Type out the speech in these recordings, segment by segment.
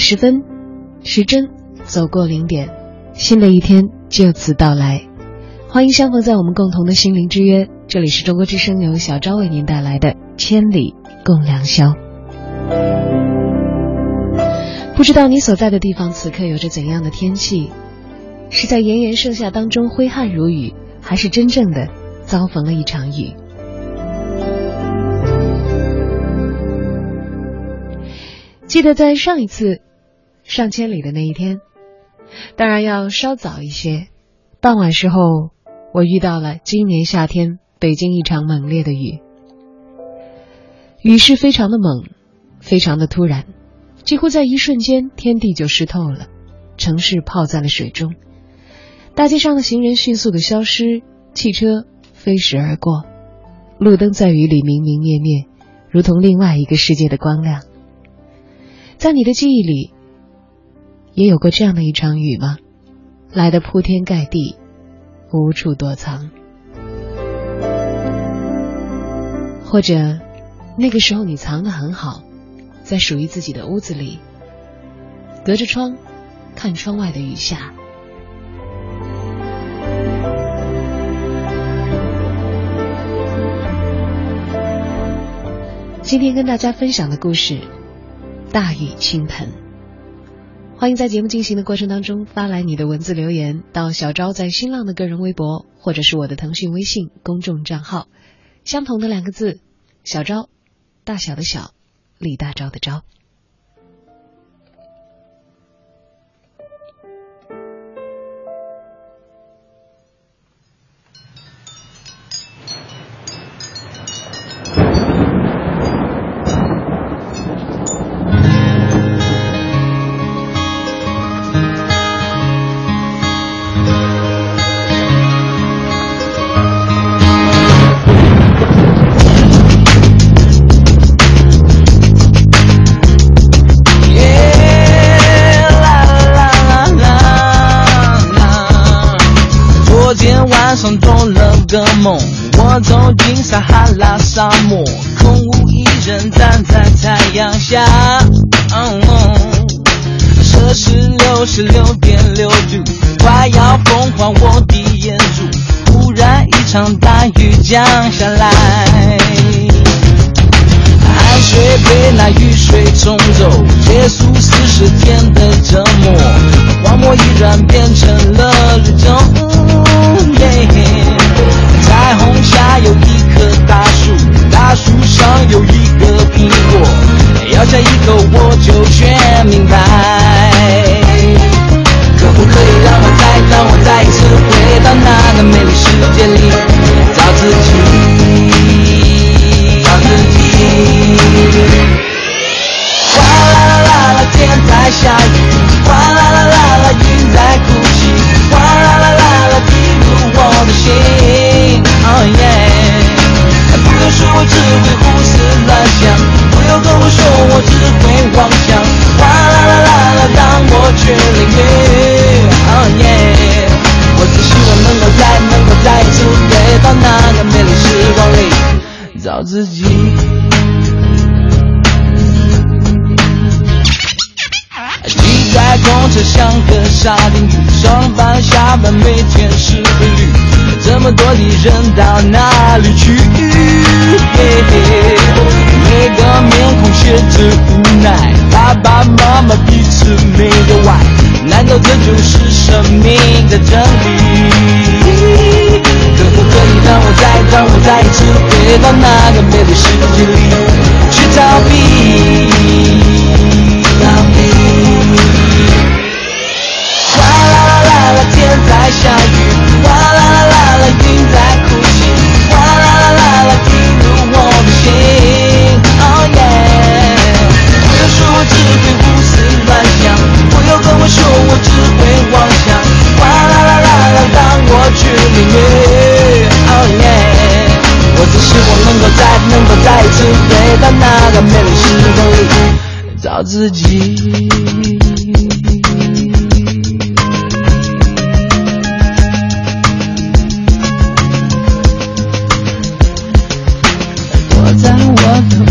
十分，时针走过零点，新的一天就此到来。欢迎相逢在我们共同的心灵之约，这里是中国之声由小昭为您带来的《千里共良宵》。不知道你所在的地方此刻有着怎样的天气？是在炎炎盛夏当中挥汗如雨，还是真正的遭逢了一场雨？记得在上一次上千里的那一天，当然要稍早一些。傍晚时候，我遇到了今年夏天北京一场猛烈的雨，雨势非常的猛，非常的突然，几乎在一瞬间天地就湿透了，城市泡在了水中，大街上的行人迅速的消失，汽车飞驰而过，路灯在雨里明明灭灭，如同另外一个世界的光亮。在你的记忆里，也有过这样的一场雨吗？来的铺天盖地，无处躲藏。或者，那个时候你藏得很好，在属于自己的屋子里，隔着窗看窗外的雨下。今天跟大家分享的故事。大雨倾盆，欢迎在节目进行的过程当中发来你的文字留言到小昭在新浪的个人微博，或者是我的腾讯微信公众账号，相同的两个字，小昭，大小的小，李大钊的钊。个梦，我走进撒哈拉沙漠，空无一人站在太阳下。摄氏六十六点六度，快要风化我的眼珠。忽然一场大雨降下来，汗水被那雨水冲走，结束四十天的折磨，荒漠依然变成了绿洲。彩虹下有一棵大树，大树上有一个苹果，咬下一口我就全明白。可不可以让我再让我再一次回到那个美丽世界里，找自己，找自己。哗啦啦啦啦，天在下雨，哗啦啦啦啦，云在我只会胡思乱想；不用跟我说，我只会妄想。哗啦啦啦啦，当我去淋雨。我只希望能够再能够再一次回到那个美丽时光里，找自己。公车像个沙丁鱼，上班下班每天是规律。这么多的人到哪里去？每个面孔写着无奈，爸爸妈妈彼此没得玩，难道。这就是生命的真理。可不可以让我再让我再一次回到那个美丽世界里去逃避？逃避。在下雨，哗啦啦啦啦，云在哭泣，哗啦啦啦啦，进入我的心。Oh yeah，不要说我只会胡思乱想，不要跟我说我只会妄想，哗啦啦啦啦，让我去淋雨。Oh yeah，我只希望能够再能够再一次回到那个美丽时光里找自己。在我头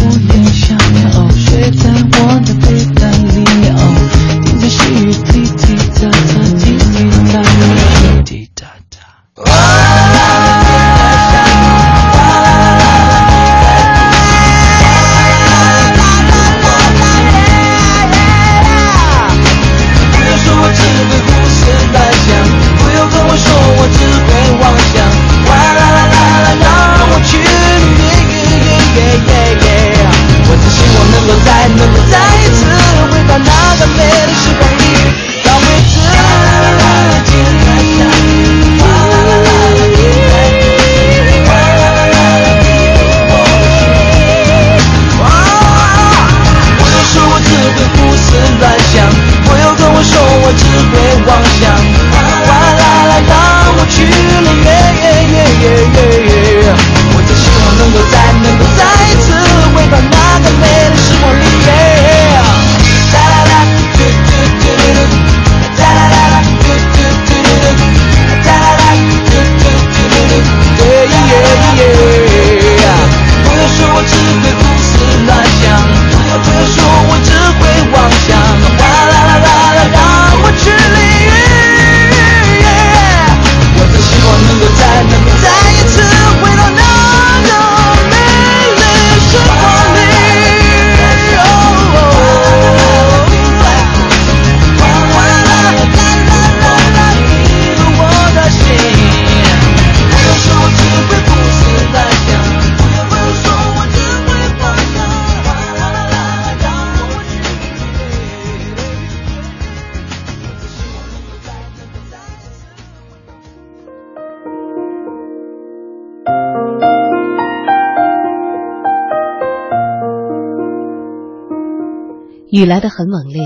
雨来得很猛烈，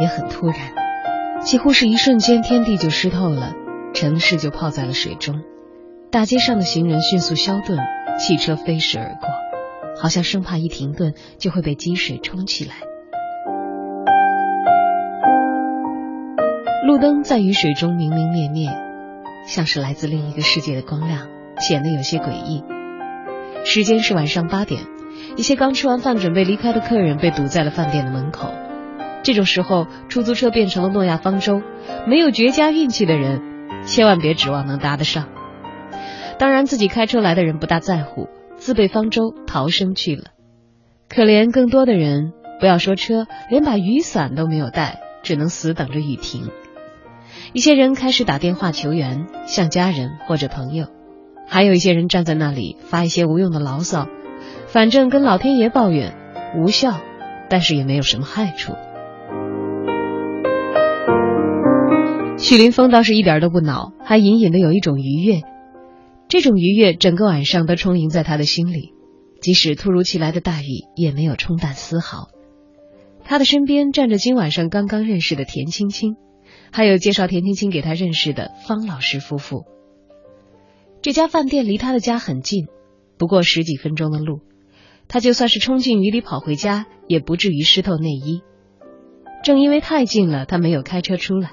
也很突然，几乎是一瞬间，天地就湿透了，城市就泡在了水中，大街上的行人迅速消遁，汽车飞驰而过，好像生怕一停顿就会被积水冲起来。路灯在雨水中明明灭灭，像是来自另一个世界的光亮，显得有些诡异。时间是晚上八点，一些刚吃完饭准备离开的客人被堵在了饭店的门口。这种时候，出租车变成了诺亚方舟，没有绝佳运气的人，千万别指望能搭得上。当然，自己开车来的人不大在乎，自备方舟逃生去了。可怜更多的人，不要说车，连把雨伞都没有带，只能死等着雨停。一些人开始打电话求援，向家人或者朋友；还有一些人站在那里发一些无用的牢骚，反正跟老天爷抱怨无效，但是也没有什么害处。许林峰倒是一点都不恼，还隐隐的有一种愉悦。这种愉悦整个晚上都充盈在他的心里，即使突如其来的大雨也没有冲淡丝毫。他的身边站着今晚上刚刚认识的田青青，还有介绍田青青给他认识的方老师夫妇。这家饭店离他的家很近，不过十几分钟的路，他就算是冲进雨里跑回家，也不至于湿透内衣。正因为太近了，他没有开车出来。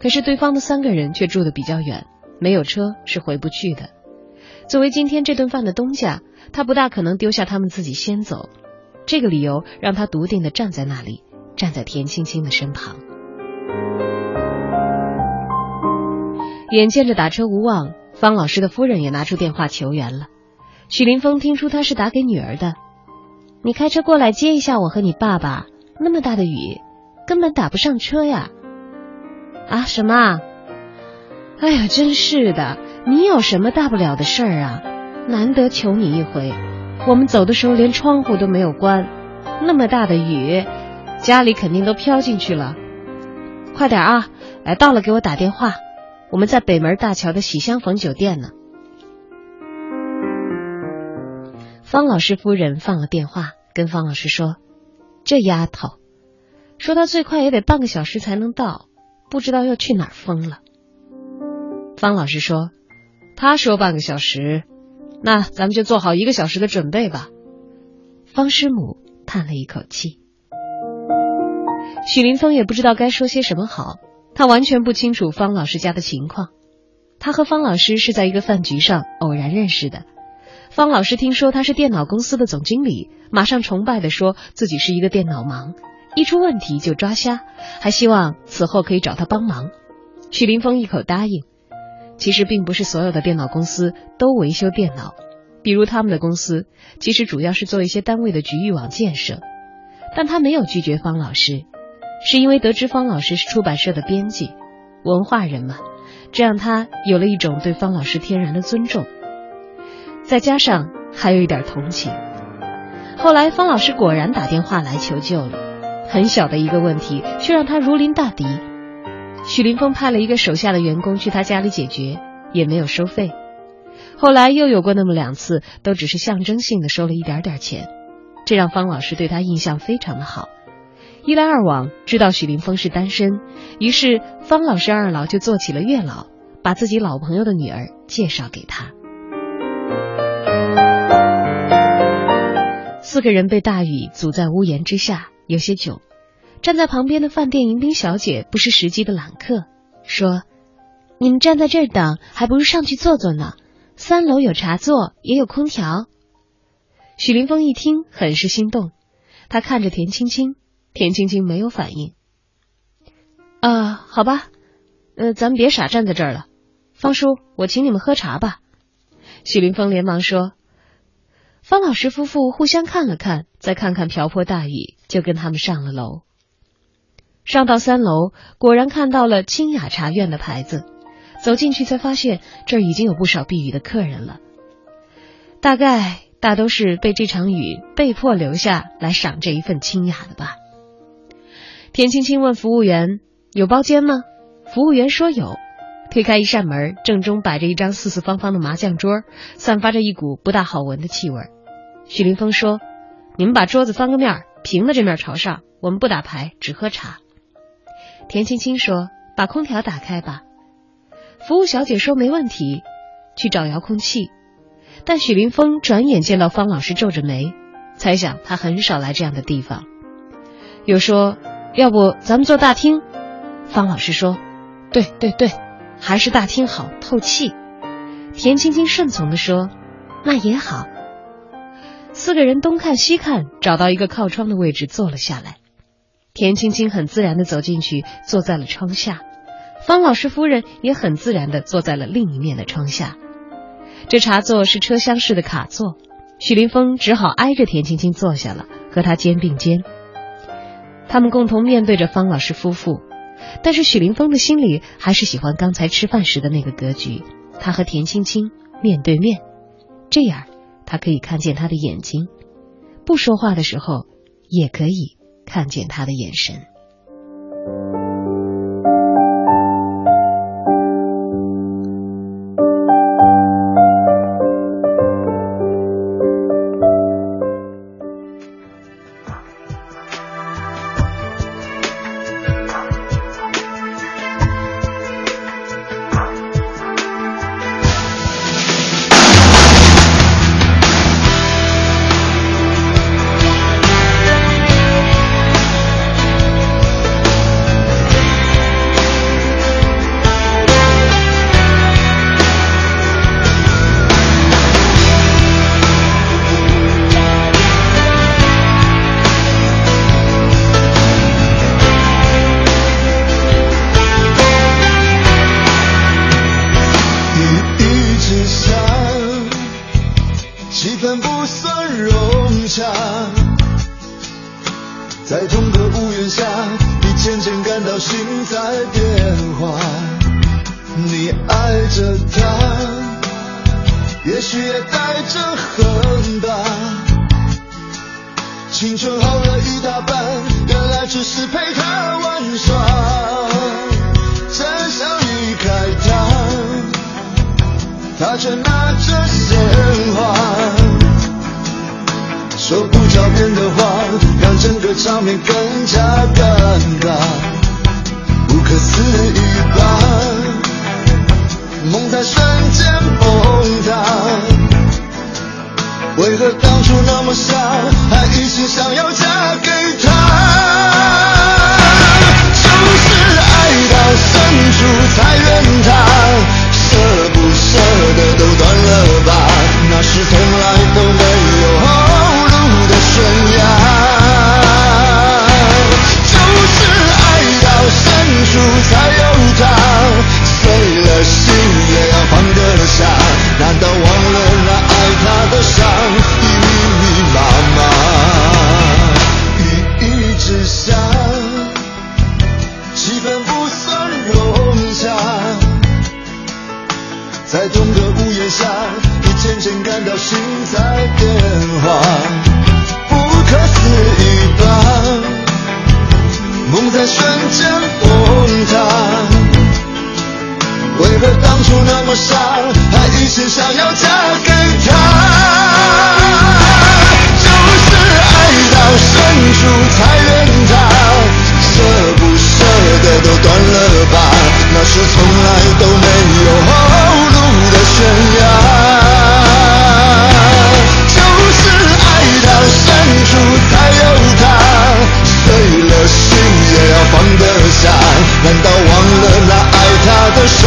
可是对方的三个人却住得比较远，没有车是回不去的。作为今天这顿饭的东家，他不大可能丢下他们自己先走。这个理由让他笃定地站在那里，站在田青青的身旁。眼见着打车无望，方老师的夫人也拿出电话求援了。许林峰听出他是打给女儿的，你开车过来接一下我和你爸爸。那么大的雨，根本打不上车呀。啊，什么？哎呀，真是的，你有什么大不了的事儿啊？难得求你一回，我们走的时候连窗户都没有关，那么大的雨，家里肯定都飘进去了。快点啊！哎，到了给我打电话，我们在北门大桥的喜相逢酒店呢。方老师夫人放了电话，跟方老师说：“这丫头，说她最快也得半个小时才能到，不知道要去哪儿疯了。”方老师说：“他说半个小时，那咱们就做好一个小时的准备吧。”方师母叹了一口气。许林峰也不知道该说些什么好，他完全不清楚方老师家的情况。他和方老师是在一个饭局上偶然认识的。方老师听说他是电脑公司的总经理，马上崇拜地说自己是一个电脑盲，一出问题就抓瞎，还希望此后可以找他帮忙。许林峰一口答应。其实并不是所有的电脑公司都维修电脑，比如他们的公司其实主要是做一些单位的局域网建设。但他没有拒绝方老师，是因为得知方老师是出版社的编辑，文化人嘛，这让他有了一种对方老师天然的尊重，再加上还有一点同情。后来方老师果然打电话来求救了，很小的一个问题却让他如临大敌。许林峰派了一个手下的员工去他家里解决，也没有收费。后来又有过那么两次，都只是象征性的收了一点点钱，这让方老师对他印象非常的好。一来二往，知道许林峰是单身，于是方老师二老就做起了月老，把自己老朋友的女儿介绍给他。四个人被大雨阻在屋檐之下，有些久。站在旁边的饭店迎宾小姐不失时机的揽客，说：“你们站在这儿等，还不如上去坐坐呢。三楼有茶座，也有空调。”许林峰一听，很是心动。他看着田青青，田青青没有反应。啊，好吧，呃，咱们别傻站在这儿了。方叔，我请你们喝茶吧。许林峰连忙说。方老师夫妇互相看了看，再看看瓢泼大雨，就跟他们上了楼。上到三楼，果然看到了清雅茶院的牌子。走进去才发现，这儿已经有不少避雨的客人了。大概大都是被这场雨被迫留下来赏这一份清雅的吧。田青青问服务员：“有包间吗？”服务员说有。推开一扇门，正中摆着一张四四方方的麻将桌，散发着一股不大好闻的气味。许林峰说：“你们把桌子翻个面，平的这面朝上，我们不打牌，只喝茶。”田青青说：“把空调打开吧。”服务小姐说：“没问题。”去找遥控器。但许林峰转眼见到方老师皱着眉，猜想他很少来这样的地方。又说：“要不咱们坐大厅？”方老师说：“对对对，还是大厅好，透气。”田青青顺从的说：“那也好。”四个人东看西看，找到一个靠窗的位置坐了下来。田青青很自然的走进去，坐在了窗下。方老师夫人也很自然的坐在了另一面的窗下。这茶座是车厢式的卡座，许林峰只好挨着田青青坐下了，和他肩并肩。他们共同面对着方老师夫妇，但是许林峰的心里还是喜欢刚才吃饭时的那个格局，他和田青青面对面，这样他可以看见他的眼睛，不说话的时候也可以。看见他的眼神。下在同个屋檐下你渐渐感到心在变化。你爱着他也许也带着恨吧。青春耗了一大半原来只是陪他玩耍。真想离开他他却说不着边的话，让整个场面更加尴尬，不可思议吧？梦在瞬间崩塌，为何当初那么傻，还一心想要嫁给他？就是爱到深处才怨他，舍不舍得都断了吧？那是从来都没处才有他，碎了心那么傻，还一心想要嫁给他？就是爱到深处才怨他，舍不舍得都断了吧，那是从来都没有后路的悬崖。就是爱到深处才有他，碎了心也要放得下。难道忘了那爱他的伤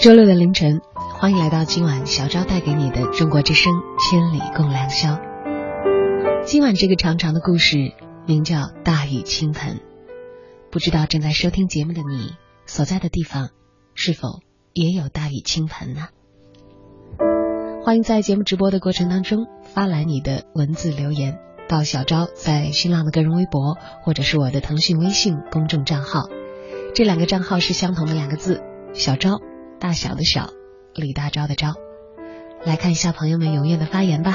周六的凌晨，欢迎来到今晚小昭带给你的中国之声《千里共良宵》。今晚这个长长的故事名叫《大雨倾盆》，不知道正在收听节目的你所在的地方是否也有大雨倾盆呢？欢迎在节目直播的过程当中发来你的文字留言到小昭在新浪的个人微博或者是我的腾讯微信公众账号，这两个账号是相同的两个字，小昭。大小的小，李大钊的钊，来看一下朋友们踊跃的发言吧。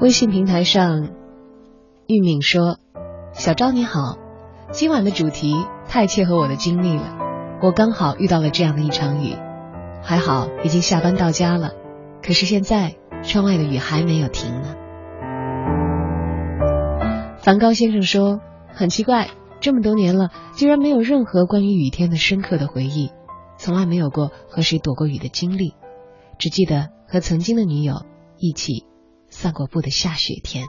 微信平台上，玉敏说：“小昭你好，今晚的主题太切合我的经历了，我刚好遇到了这样的一场雨，还好已经下班到家了，可是现在窗外的雨还没有停呢。梵高先生说：“很奇怪，这么多年了，竟然没有任何关于雨天的深刻的回忆，从来没有过和谁躲过雨的经历，只记得和曾经的女友一起散过步的下雪天。”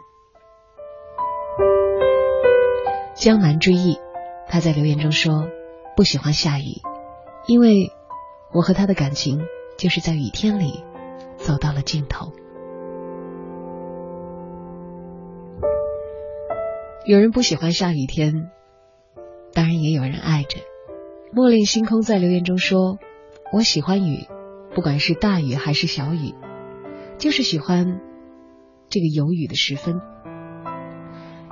江南追忆，他在留言中说：“不喜欢下雨，因为我和他的感情就是在雨天里走到了尽头。”有人不喜欢下雨天，当然也有人爱着。莫恋星空在留言中说：“我喜欢雨，不管是大雨还是小雨，就是喜欢这个有雨的时分，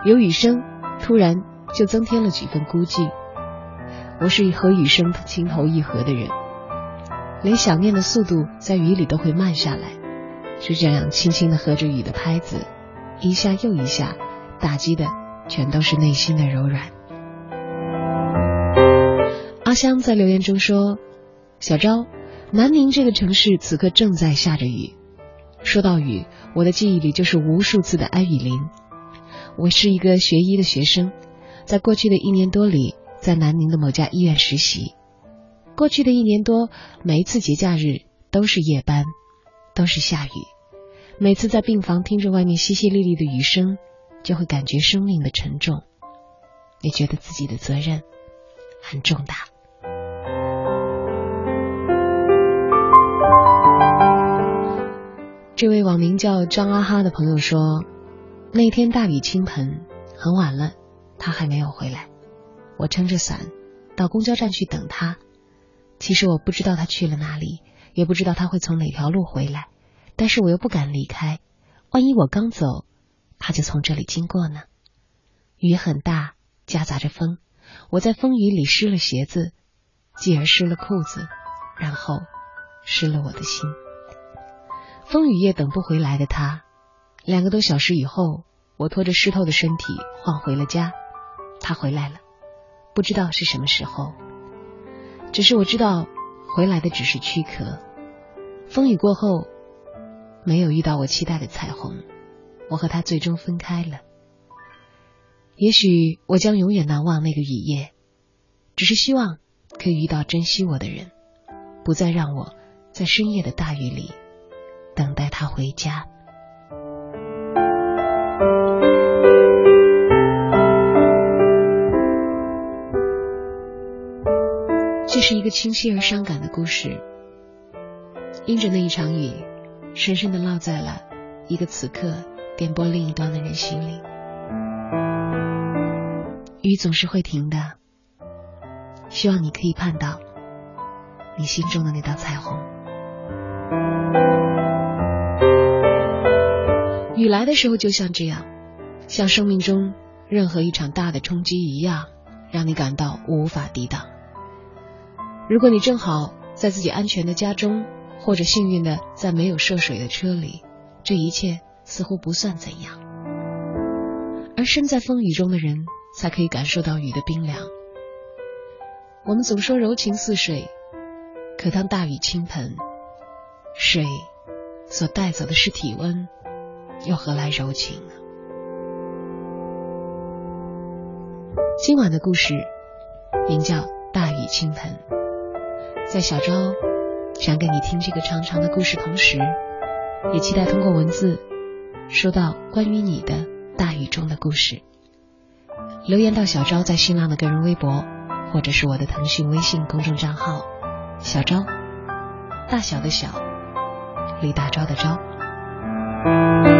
有雨声，突然就增添了几分孤寂。我是和雨声情投意合的人，连想念的速度在雨里都会慢下来，就这样轻轻的和着雨的拍子，一下又一下，打击的。”全都是内心的柔软。阿香在留言中说：“小昭，南宁这个城市此刻正在下着雨。说到雨，我的记忆里就是无数次的安雨林。我是一个学医的学生，在过去的一年多里，在南宁的某家医院实习。过去的一年多，每一次节假日都是夜班，都是下雨。每次在病房听着外面淅淅沥沥的雨声。”就会感觉生命的沉重，也觉得自己的责任很重大。这位网名叫张阿哈的朋友说，那天大雨倾盆，很晚了，他还没有回来。我撑着伞到公交站去等他。其实我不知道他去了哪里，也不知道他会从哪条路回来，但是我又不敢离开，万一我刚走。他就从这里经过呢。雨很大，夹杂着风，我在风雨里湿了鞋子，继而湿了裤子，然后湿了我的心。风雨夜等不回来的他，两个多小时以后，我拖着湿透的身体晃回了家。他回来了，不知道是什么时候，只是我知道回来的只是躯壳。风雨过后，没有遇到我期待的彩虹。我和他最终分开了。也许我将永远难忘那个雨夜，只是希望可以遇到珍惜我的人，不再让我在深夜的大雨里等待他回家。这是一个清晰而伤感的故事，因着那一场雨，深深的烙在了一个此刻。电波另一端的人心里，雨总是会停的。希望你可以盼到你心中的那道彩虹。雨来的时候就像这样，像生命中任何一场大的冲击一样，让你感到无法抵挡。如果你正好在自己安全的家中，或者幸运的在没有涉水的车里，这一切。似乎不算怎样，而身在风雨中的人才可以感受到雨的冰凉。我们总说柔情似水，可当大雨倾盆，水所带走的是体温，又何来柔情呢？今晚的故事名叫《大雨倾盆》，在小昭讲给你听这个长长的故事同时，也期待通过文字。说到关于你的大雨中的故事，留言到小昭在新浪的个人微博，或者是我的腾讯微信公众账号“小昭”，大小的小，李大钊的昭。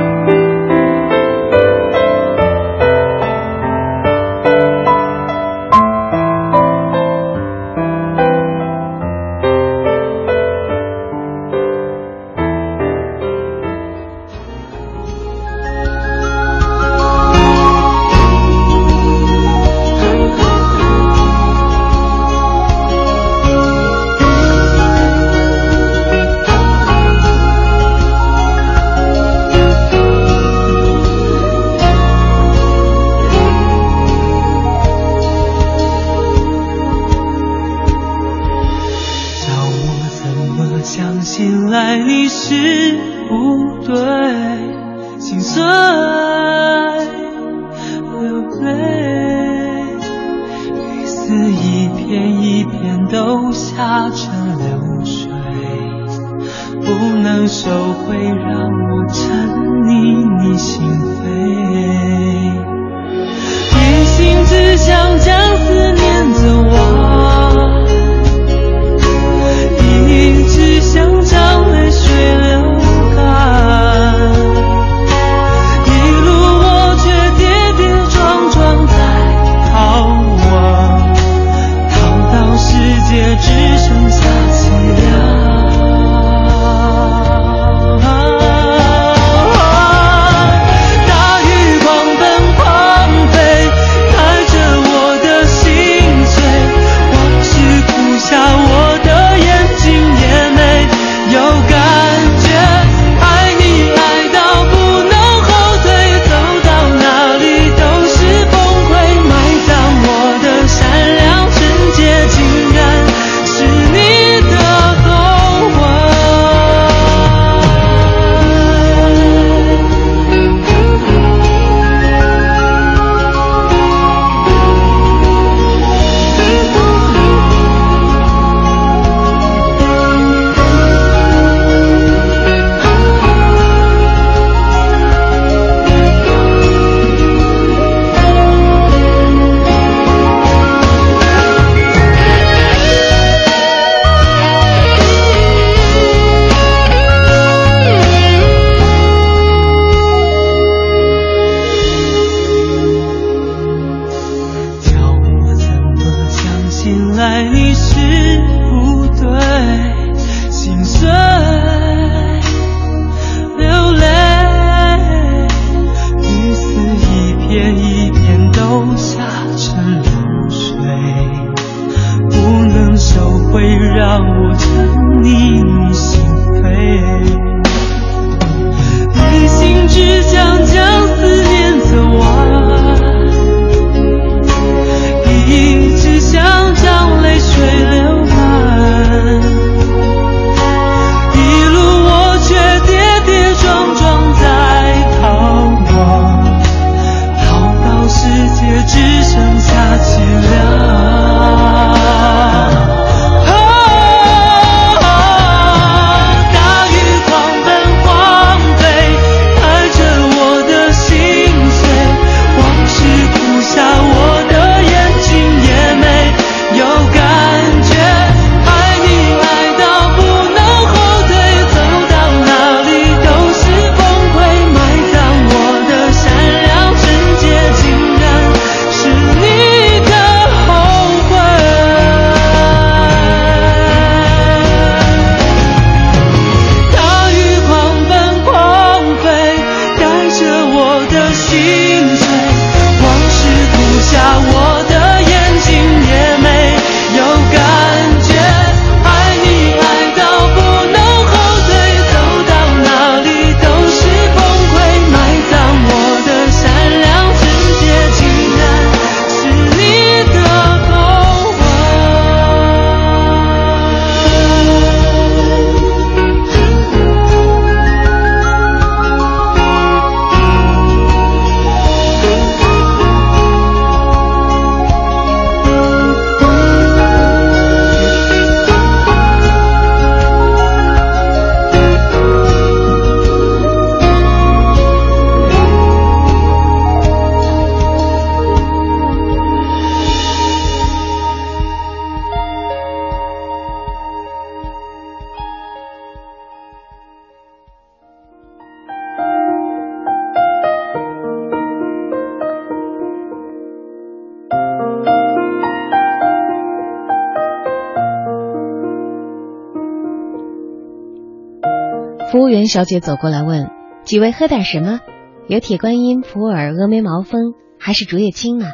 小姐走过来问几位喝点什么？有铁观音普洱峨眉毛峰还是竹叶青啊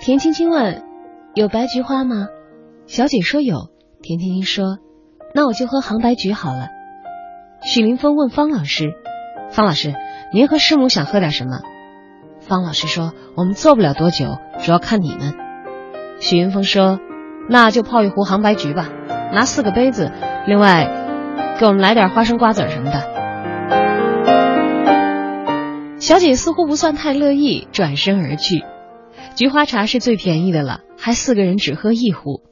田青青问有白菊花吗？小姐说有。田青青说那我就喝杭白菊好了。许云峰问方老师方老师您和师母想喝点什么？方老师说我们做不了多久主要看你们。许云峰说那就泡一壶杭白菊吧拿四个杯子另外给我们来点花生瓜子什么的。小姐似乎不算太乐意，转身而去。菊花茶是最便宜的了，还四个人只喝一壶。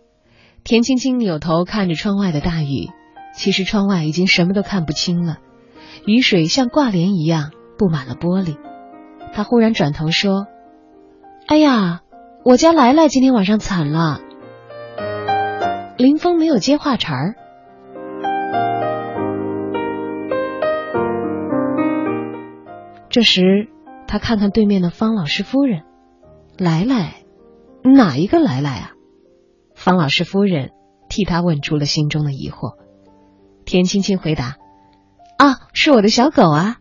田青青扭头看着窗外的大雨，其实窗外已经什么都看不清了，雨水像挂帘一样布满了玻璃。她忽然转头说：“哎呀，我家来来今天晚上惨了。”林峰没有接话茬儿。这时，他看看对面的方老师夫人，来来，哪一个来来啊？方老师夫人替他问出了心中的疑惑。田青青回答：“啊，是我的小狗啊，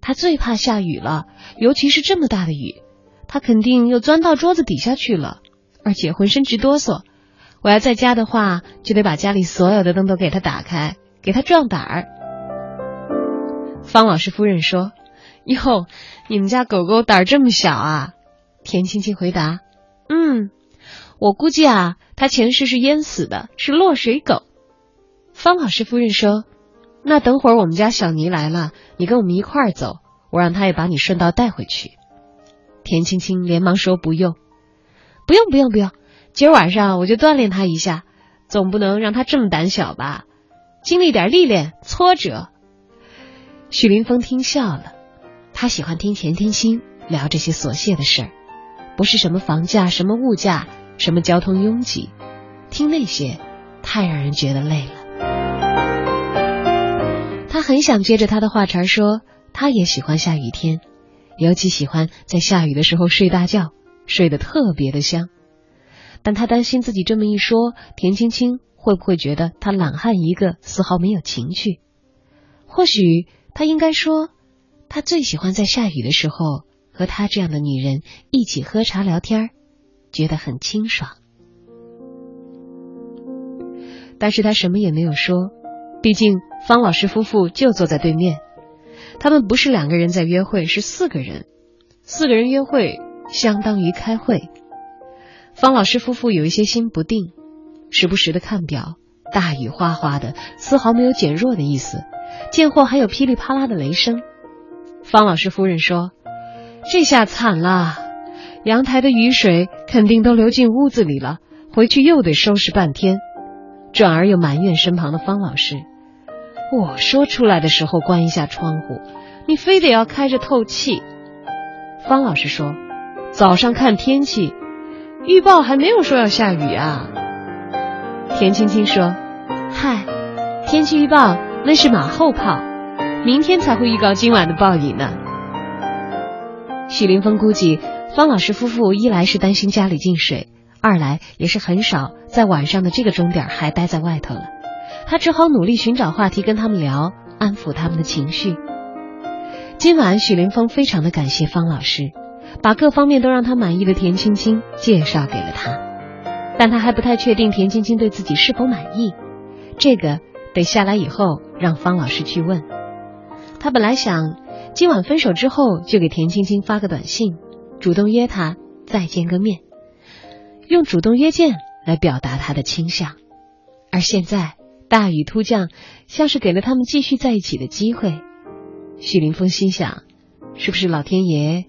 它最怕下雨了，尤其是这么大的雨，它肯定又钻到桌子底下去了，而且浑身直哆嗦。我要在家的话，就得把家里所有的灯都给它打开，给它壮胆儿。”方老师夫人说。哟，你们家狗狗胆儿这么小啊？田青青回答：“嗯，我估计啊，它前世是淹死的，是落水狗。”方老师夫人说：“那等会儿我们家小尼来了，你跟我们一块儿走，我让他也把你顺道带回去。”田青青连忙说：“不用，不用，不用，不用，今儿晚上我就锻炼他一下，总不能让他这么胆小吧？经历点历练挫折。”许林峰听笑了。他喜欢听田天星聊这些琐屑的事儿，不是什么房价、什么物价、什么交通拥挤，听那些太让人觉得累了。他很想接着他的话茬说，他也喜欢下雨天，尤其喜欢在下雨的时候睡大觉，睡得特别的香。但他担心自己这么一说，田青青会不会觉得他懒汉一个，丝毫没有情趣？或许他应该说。他最喜欢在下雨的时候和他这样的女人一起喝茶聊天，觉得很清爽。但是他什么也没有说，毕竟方老师夫妇就坐在对面，他们不是两个人在约会，是四个人。四个人约会相当于开会。方老师夫妇有一些心不定，时不时的看表，大雨哗哗的，丝毫没有减弱的意思，见货还有噼里啪啦的雷声。方老师夫人说：“这下惨了，阳台的雨水肯定都流进屋子里了，回去又得收拾半天。”转而又埋怨身旁的方老师：“我说出来的时候关一下窗户，你非得要开着透气。”方老师说：“早上看天气预报还没有说要下雨啊。”田青青说：“嗨，天气预报那是马后炮。”明天才会预告今晚的暴雨呢。许林峰估计，方老师夫妇一来是担心家里进水，二来也是很少在晚上的这个钟点还待在外头了。他只好努力寻找话题跟他们聊，安抚他们的情绪。今晚许林峰非常的感谢方老师，把各方面都让他满意的田青青介绍给了他，但他还不太确定田青青对自己是否满意，这个得下来以后让方老师去问。他本来想今晚分手之后就给田青青发个短信，主动约她再见个面，用主动约见来表达他的倾向。而现在大雨突降，像是给了他们继续在一起的机会。许林峰心想，是不是老天爷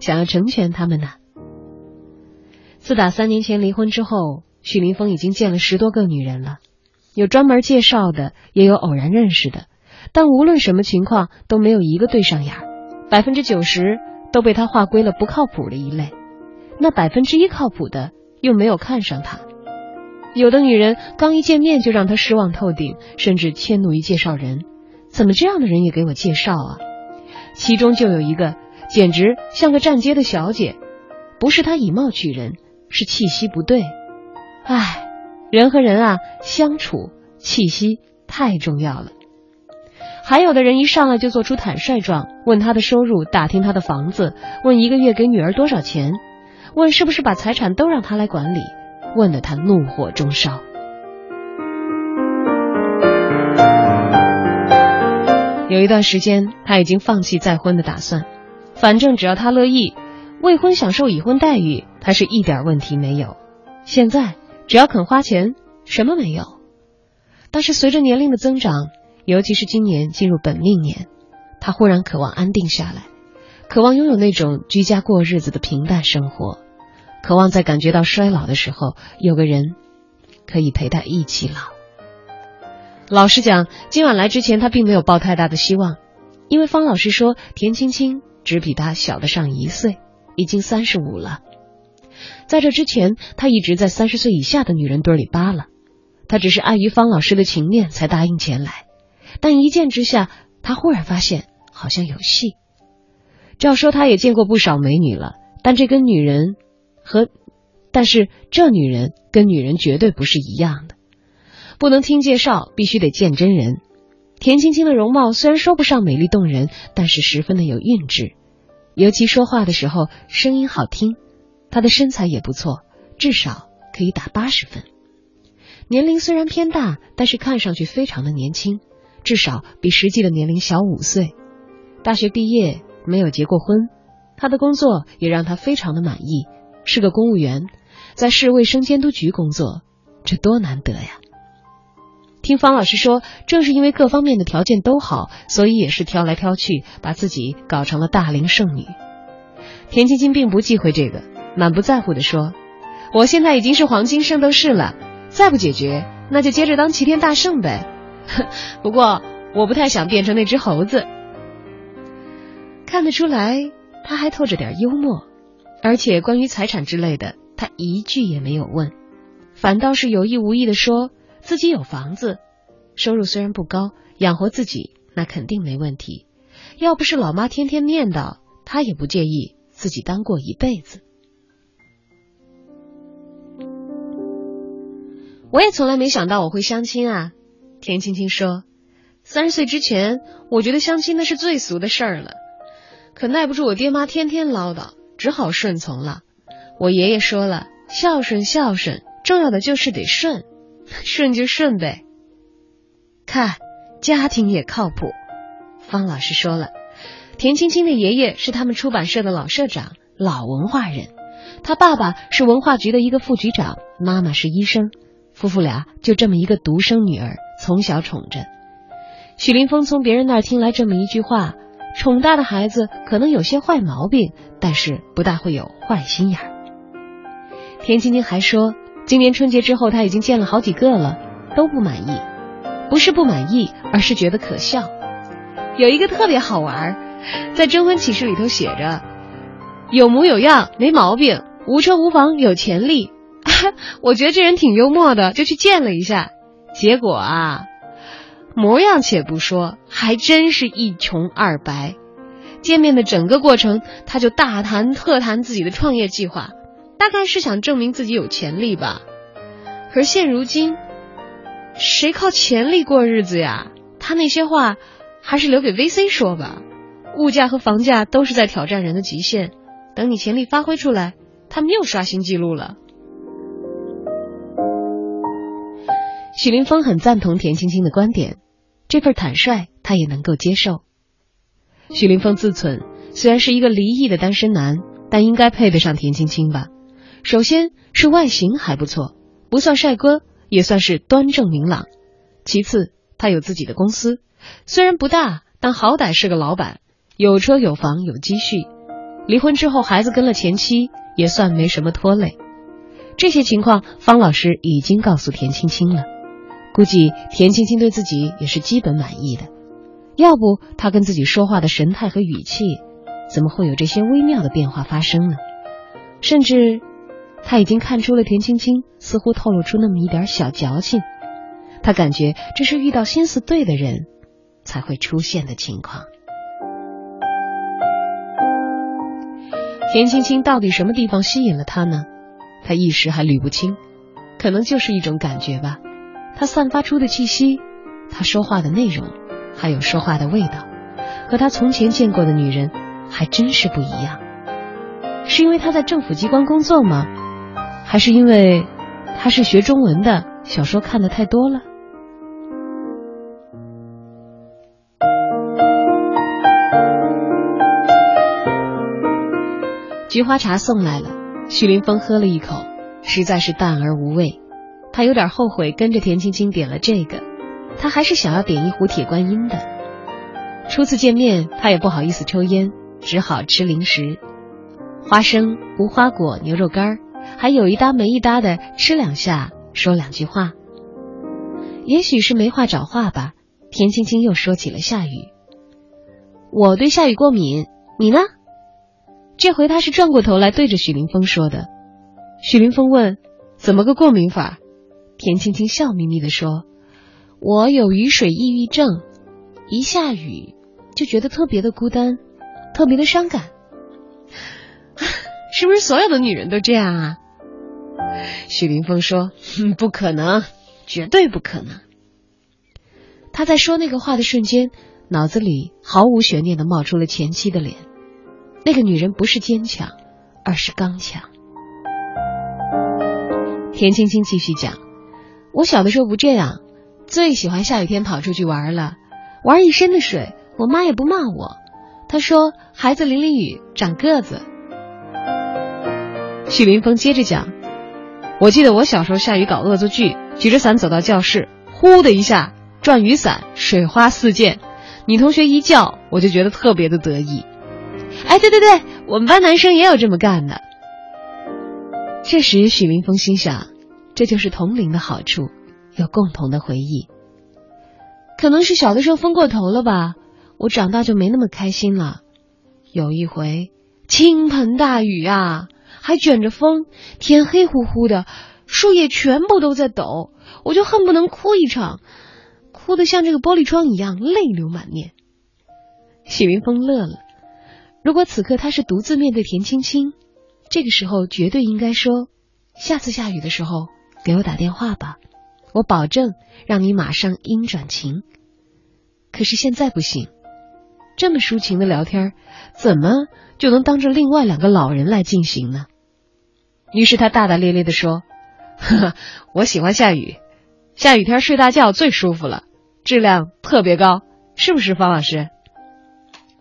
想要成全他们呢？自打三年前离婚之后，许林峰已经见了十多个女人了，有专门介绍的，也有偶然认识的。但无论什么情况都没有一个对上眼儿，百分之九十都被他划归了不靠谱的一类。那百分之一靠谱的又没有看上他。有的女人刚一见面就让他失望透顶，甚至迁怒于介绍人。怎么这样的人也给我介绍啊？其中就有一个简直像个站街的小姐，不是他以貌取人，是气息不对。唉，人和人啊相处，气息太重要了。还有的人一上来就做出坦率状，问他的收入，打听他的房子，问一个月给女儿多少钱，问是不是把财产都让他来管理，问得他怒火中烧。有一段时间，他已经放弃再婚的打算，反正只要他乐意，未婚享受已婚待遇，他是一点问题没有。现在只要肯花钱，什么没有？但是随着年龄的增长。尤其是今年进入本命年，他忽然渴望安定下来，渴望拥有那种居家过日子的平淡生活，渴望在感觉到衰老的时候，有个人可以陪他一起老。老实讲，今晚来之前，他并没有抱太大的希望，因为方老师说田青青只比他小得上一岁，已经三十五了。在这之前，他一直在三十岁以下的女人堆里扒拉，他只是碍于方老师的情面才答应前来。但一见之下，他忽然发现好像有戏。照说他也见过不少美女了，但这跟女人和，但是这女人跟女人绝对不是一样的，不能听介绍，必须得见真人。田青青的容貌虽然说不上美丽动人，但是十分的有韵致，尤其说话的时候声音好听。她的身材也不错，至少可以打八十分。年龄虽然偏大，但是看上去非常的年轻，至少比实际的年龄小五岁。大学毕业。没有结过婚，他的工作也让他非常的满意，是个公务员，在市卫生监督局工作，这多难得呀！听方老师说，正是因为各方面的条件都好，所以也是挑来挑去，把自己搞成了大龄剩女。田青青并不忌讳这个，满不在乎的说：“我现在已经是黄金圣斗士了，再不解决，那就接着当齐天大圣呗。不过我不太想变成那只猴子。”看得出来，他还透着点幽默，而且关于财产之类的，他一句也没有问，反倒是有意无意的说自己有房子，收入虽然不高，养活自己那肯定没问题。要不是老妈天天念叨，他也不介意自己单过一辈子。我也从来没想到我会相亲啊，田青青说，三十岁之前，我觉得相亲那是最俗的事儿了。可耐不住我爹妈天天唠叨，只好顺从了。我爷爷说了，孝顺孝顺，重要的就是得顺，顺就顺呗。看，家庭也靠谱。方老师说了，田青青的爷爷是他们出版社的老社长，老文化人。他爸爸是文化局的一个副局长，妈妈是医生，夫妇俩就这么一个独生女儿，从小宠着。许林峰从别人那儿听来这么一句话。宠大的孩子可能有些坏毛病，但是不大会有坏心眼儿。田青青还说，今年春节之后，他已经见了好几个了，都不满意。不是不满意，而是觉得可笑。有一个特别好玩，在征婚启事里头写着：有模有样，没毛病，无车无房，有潜力。我觉得这人挺幽默的，就去见了一下。结果啊。模样且不说，还真是一穷二白。见面的整个过程，他就大谈特谈自己的创业计划，大概是想证明自己有潜力吧。可现如今，谁靠潜力过日子呀？他那些话还是留给 VC 说吧。物价和房价都是在挑战人的极限，等你潜力发挥出来，他们又刷新纪录了。许林峰很赞同田青青的观点。这份坦率，他也能够接受。许林峰自忖，虽然是一个离异的单身男，但应该配得上田青青吧？首先是外形还不错，不算帅哥，也算是端正明朗。其次，他有自己的公司，虽然不大，但好歹是个老板，有车有房有积蓄。离婚之后，孩子跟了前妻，也算没什么拖累。这些情况，方老师已经告诉田青青了。估计田青青对自己也是基本满意的，要不他跟自己说话的神态和语气，怎么会有这些微妙的变化发生呢？甚至他已经看出了田青青似乎透露出那么一点小矫情，他感觉这是遇到心思对的人才会出现的情况。田青青到底什么地方吸引了他呢？他一时还捋不清，可能就是一种感觉吧。他散发出的气息，他说话的内容，还有说话的味道，和他从前见过的女人还真是不一样。是因为他在政府机关工作吗？还是因为他是学中文的，小说看的太多了？菊花茶送来了，徐林峰喝了一口，实在是淡而无味。他有点后悔跟着田青青点了这个，他还是想要点一壶铁观音的。初次见面，他也不好意思抽烟，只好吃零食，花生、无花果、牛肉干，还有一搭没一搭的吃两下，说两句话。也许是没话找话吧，田青青又说起了下雨。我对下雨过敏，你呢？这回他是转过头来对着许林峰说的。许林峰问：“怎么个过敏法？”田青青笑眯眯的说：“我有雨水抑郁症，一下雨就觉得特别的孤单，特别的伤感。是不是所有的女人都这样啊？”许林峰说：“不可能，绝对不可能。”他在说那个话的瞬间。脑子里毫无悬念的冒出了前妻的脸，那个女人不是坚强，而是刚强。田青青继续讲：“我小的时候不这样，最喜欢下雨天跑出去玩了，玩一身的水，我妈也不骂我。她说孩子淋淋雨长个子。”许林峰接着讲：“我记得我小时候下雨搞恶作剧，举着伞走到教室，呼的一下转雨伞，水花四溅。”女同学一叫，我就觉得特别的得意。哎，对对对，我们班男生也有这么干的。这时，许明峰心想，这就是同龄的好处，有共同的回忆。可能是小的时候疯过头了吧，我长大就没那么开心了。有一回，倾盆大雨啊，还卷着风，天黑乎乎的，树叶全部都在抖，我就恨不能哭一场。哭得像这个玻璃窗一样，泪流满面。许云峰乐了。如果此刻他是独自面对田青青，这个时候绝对应该说：“下次下雨的时候给我打电话吧，我保证让你马上阴转晴。”可是现在不行，这么抒情的聊天，怎么就能当着另外两个老人来进行呢？于是他大大咧咧的说：“呵呵，我喜欢下雨，下雨天睡大觉最舒服了。”质量特别高，是不是方老师？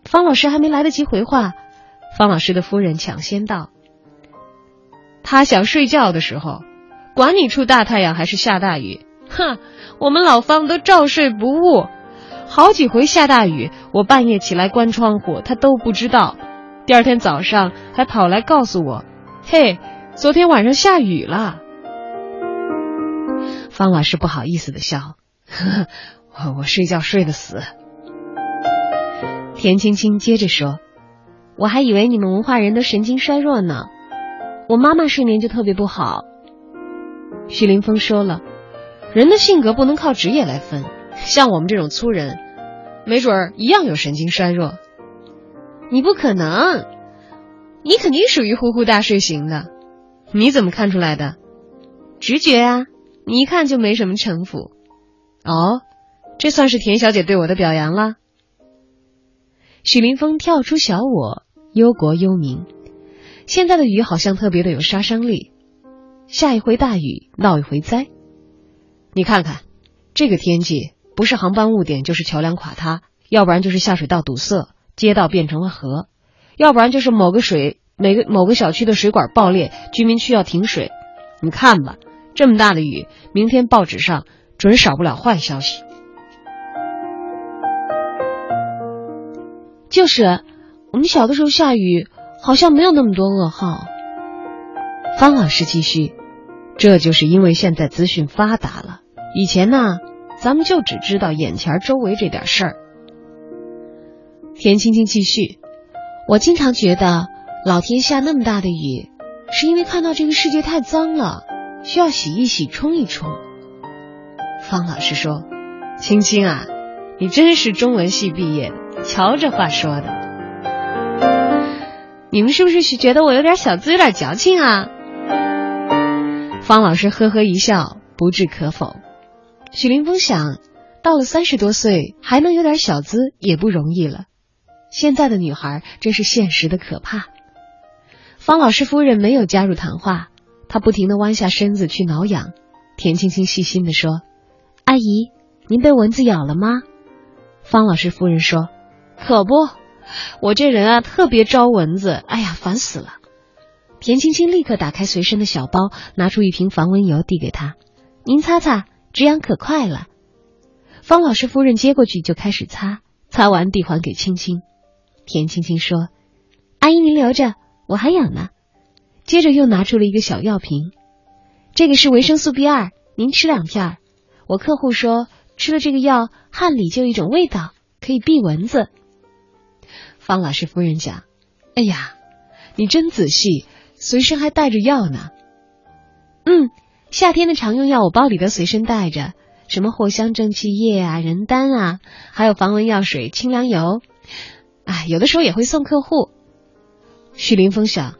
方老师还没来得及回话，方老师的夫人抢先道：“他想睡觉的时候，管你出大太阳还是下大雨，哼，我们老方都照睡不误。好几回下大雨，我半夜起来关窗户，他都不知道。第二天早上还跑来告诉我：‘嘿，昨天晚上下雨了。’方老师不好意思的笑，呵呵。”我睡觉睡得死。田青青接着说：“我还以为你们文化人都神经衰弱呢。我妈妈睡眠就特别不好。”徐林峰说了：“人的性格不能靠职业来分，像我们这种粗人，没准儿一样有神经衰弱。你不可能，你肯定属于呼呼大睡型的。你怎么看出来的？直觉啊，你一看就没什么城府。哦。”这算是田小姐对我的表扬了。许林峰跳出小我，忧国忧民。现在的雨好像特别的有杀伤力，下一回大雨，闹一回灾。你看看，这个天气，不是航班误点，就是桥梁垮塌，要不然就是下水道堵塞，街道变成了河，要不然就是某个水每个某个小区的水管爆裂，居民区要停水。你看吧，这么大的雨，明天报纸上准少不了坏消息。就是，我们小的时候下雨，好像没有那么多噩耗。方老师继续，这就是因为现在资讯发达了，以前呢，咱们就只知道眼前周围这点事儿。田青青继续，我经常觉得老天下那么大的雨，是因为看到这个世界太脏了，需要洗一洗、冲一冲。方老师说：“青青啊，你真是中文系毕业。”瞧这话说的，你们是不是觉得我有点小资，有点矫情啊？方老师呵呵一笑，不置可否。许林峰想到了三十多岁还能有点小资也不容易了。现在的女孩真是现实的可怕。方老师夫人没有加入谈话，她不停的弯下身子去挠痒。田青青细心的说：“阿姨，您被蚊子咬了吗？”方老师夫人说。可不，我这人啊特别招蚊子，哎呀，烦死了！田青青立刻打开随身的小包，拿出一瓶防蚊油递给他：“您擦擦，止痒可快了。”方老师夫人接过去就开始擦，擦完递还给青青。田青青说：“阿姨您留着，我还痒呢。接着又拿出了一个小药瓶，这个是维生素 B 二，您吃两片。我客户说吃了这个药，汗里就有一种味道，可以避蚊子。方老师夫人讲：“哎呀，你真仔细，随身还带着药呢。”嗯，夏天的常用药我包里都随身带着，什么藿香正气液啊、人丹啊，还有防蚊药水、清凉油。哎，有的时候也会送客户。许林峰想。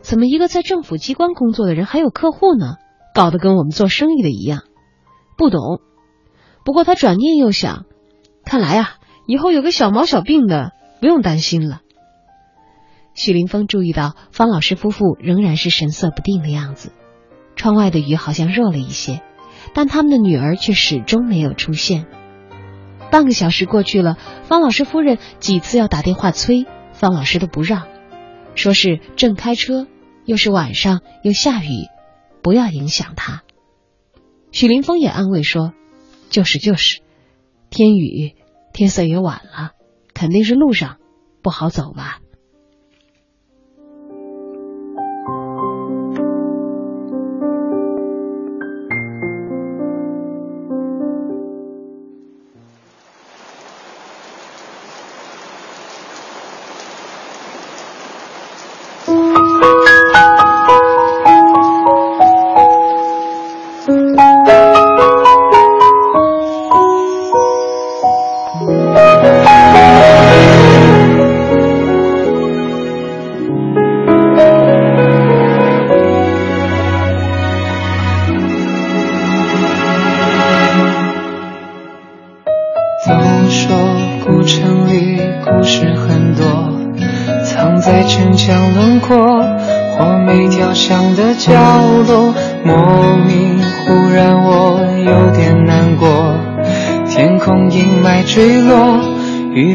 怎么一个在政府机关工作的人还有客户呢？搞得跟我们做生意的一样，不懂。不过他转念又想，看来啊，以后有个小毛小病的不用担心了。许林峰注意到方老师夫妇仍然是神色不定的样子，窗外的雨好像弱了一些，但他们的女儿却始终没有出现。半个小时过去了，方老师夫人几次要打电话催，方老师都不让，说是正开车。又是晚上，又下雨，不要影响他。许林峰也安慰说：“就是就是，天雨，天色也晚了，肯定是路上不好走吧。”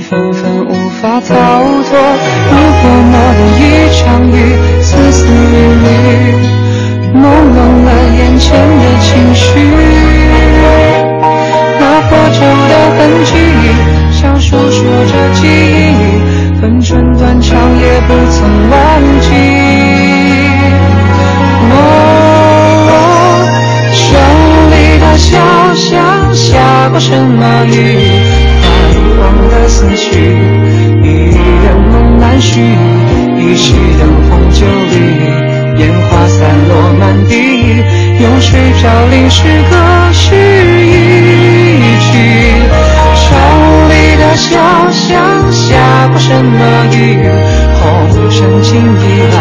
纷纷无法逃脱，如泼墨的一场雨，丝丝缕缕，朦胧了眼前的情绪。那破旧的痕迹，像诉说着记忆，分寸断肠也不曾忘记。哦，城里的小巷下过什么雨？是歌是一句。城里的小巷下过什么雨？红尘情已老，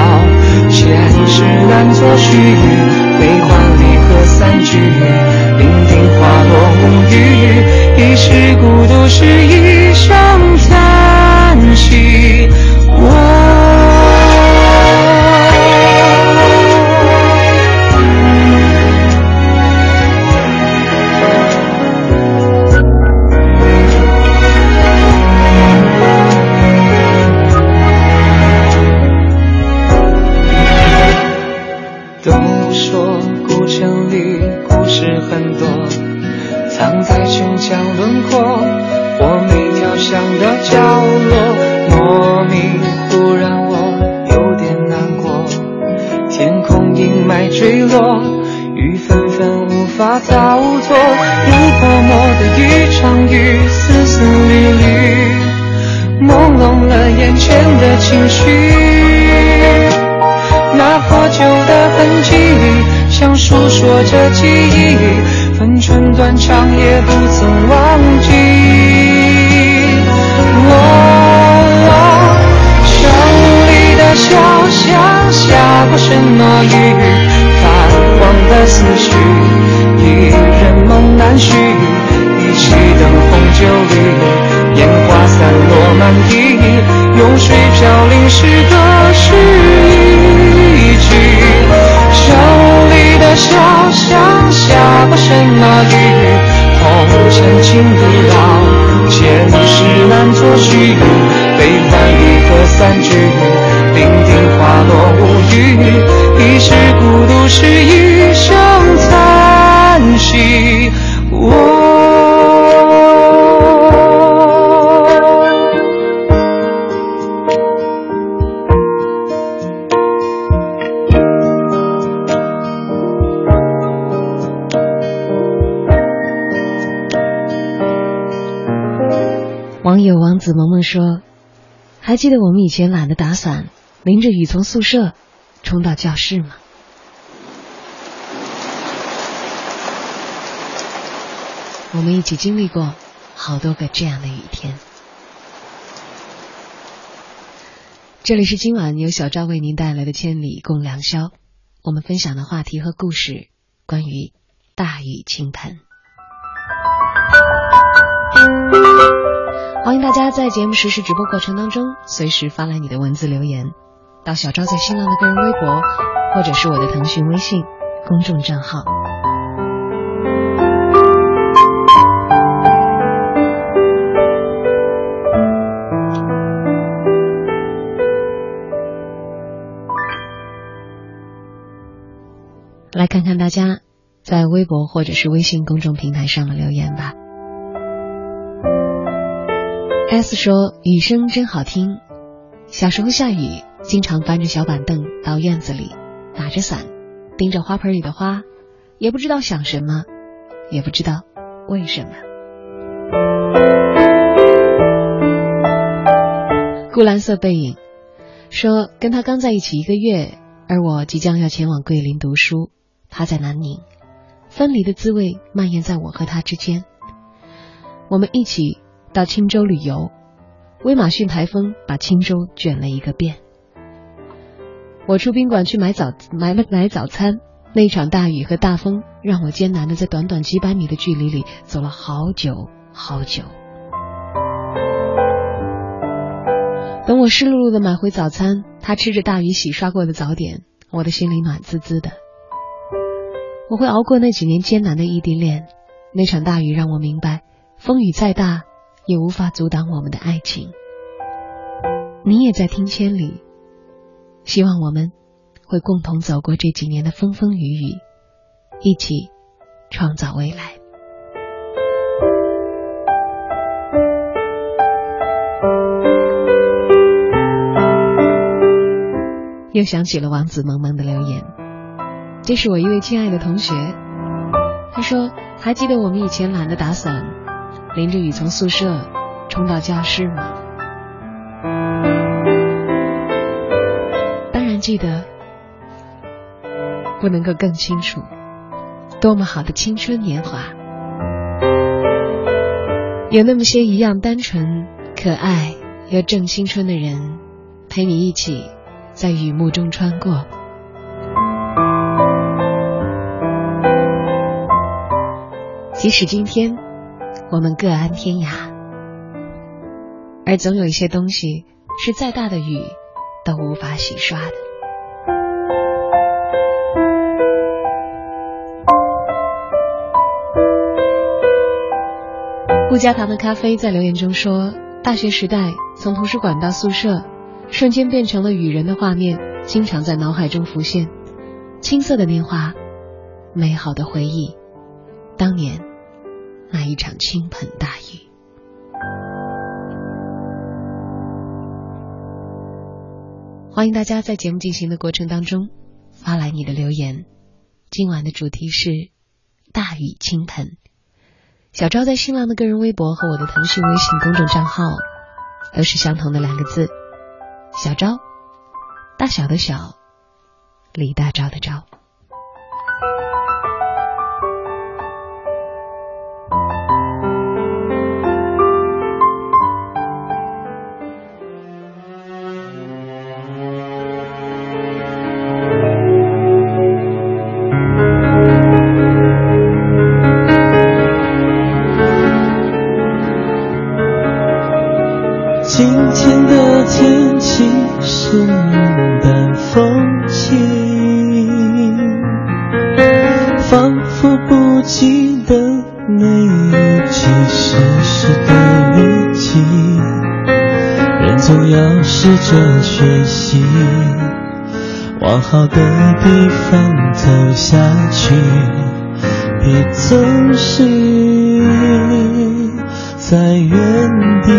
前世难作序，悲欢离合散聚，零丁花落无语。一世孤独是一生记得我们以前懒得打伞，淋着雨从宿舍冲到教室吗？”我们一起经历过好多个这样的雨天。这里是今晚由小赵为您带来的《千里共良宵》，我们分享的话题和故事关于大雨倾盆。欢迎大家在节目实时直播过程当中随时发来你的文字留言，到小赵在新浪的个人微博，或者是我的腾讯微信公众账号。来看看大家在微博或者是微信公众平台上的留言吧。S 说：“雨声真好听。小时候下雨，经常搬着小板凳到院子里，打着伞，盯着花盆里的花，也不知道想什么，也不知道为什么。”顾蓝色背影说：“跟他刚在一起一个月，而我即将要前往桂林读书，他在南宁，分离的滋味蔓延在我和他之间。我们一起。”到青州旅游，威马逊台风把青州卷了一个遍。我出宾馆去买早买了买早餐，那场大雨和大风让我艰难的在短短几百米的距离里走了好久好久。等我湿漉漉的买回早餐，他吃着大雨洗刷过的早点，我的心里暖滋滋的。我会熬过那几年艰难的异地恋，那场大雨让我明白，风雨再大。也无法阻挡我们的爱情。你也在听千里，希望我们会共同走过这几年的风风雨雨，一起创造未来。又想起了王子萌萌的留言，这是我一位亲爱的同学，他说：“还记得我们以前懒得打伞。”淋着雨从宿舍冲到教室吗？当然记得，不能够更清楚。多么好的青春年华，有那么些一样单纯、可爱又正青春的人，陪你一起在雨幕中穿过。即使今天。我们各安天涯，而总有一些东西是再大的雨都无法洗刷的。不加糖的咖啡在留言中说：“大学时代从图书馆到宿舍，瞬间变成了雨人的画面，经常在脑海中浮现。青涩的年华，美好的回忆，当年。”那一场倾盆大雨，欢迎大家在节目进行的过程当中发来你的留言。今晚的主题是大雨倾盆。小昭在新浪的个人微博和我的腾讯微信公众账号都是相同的两个字：小昭，大小的小，李大钊的钊。往好的地方走下去，别总是在原地。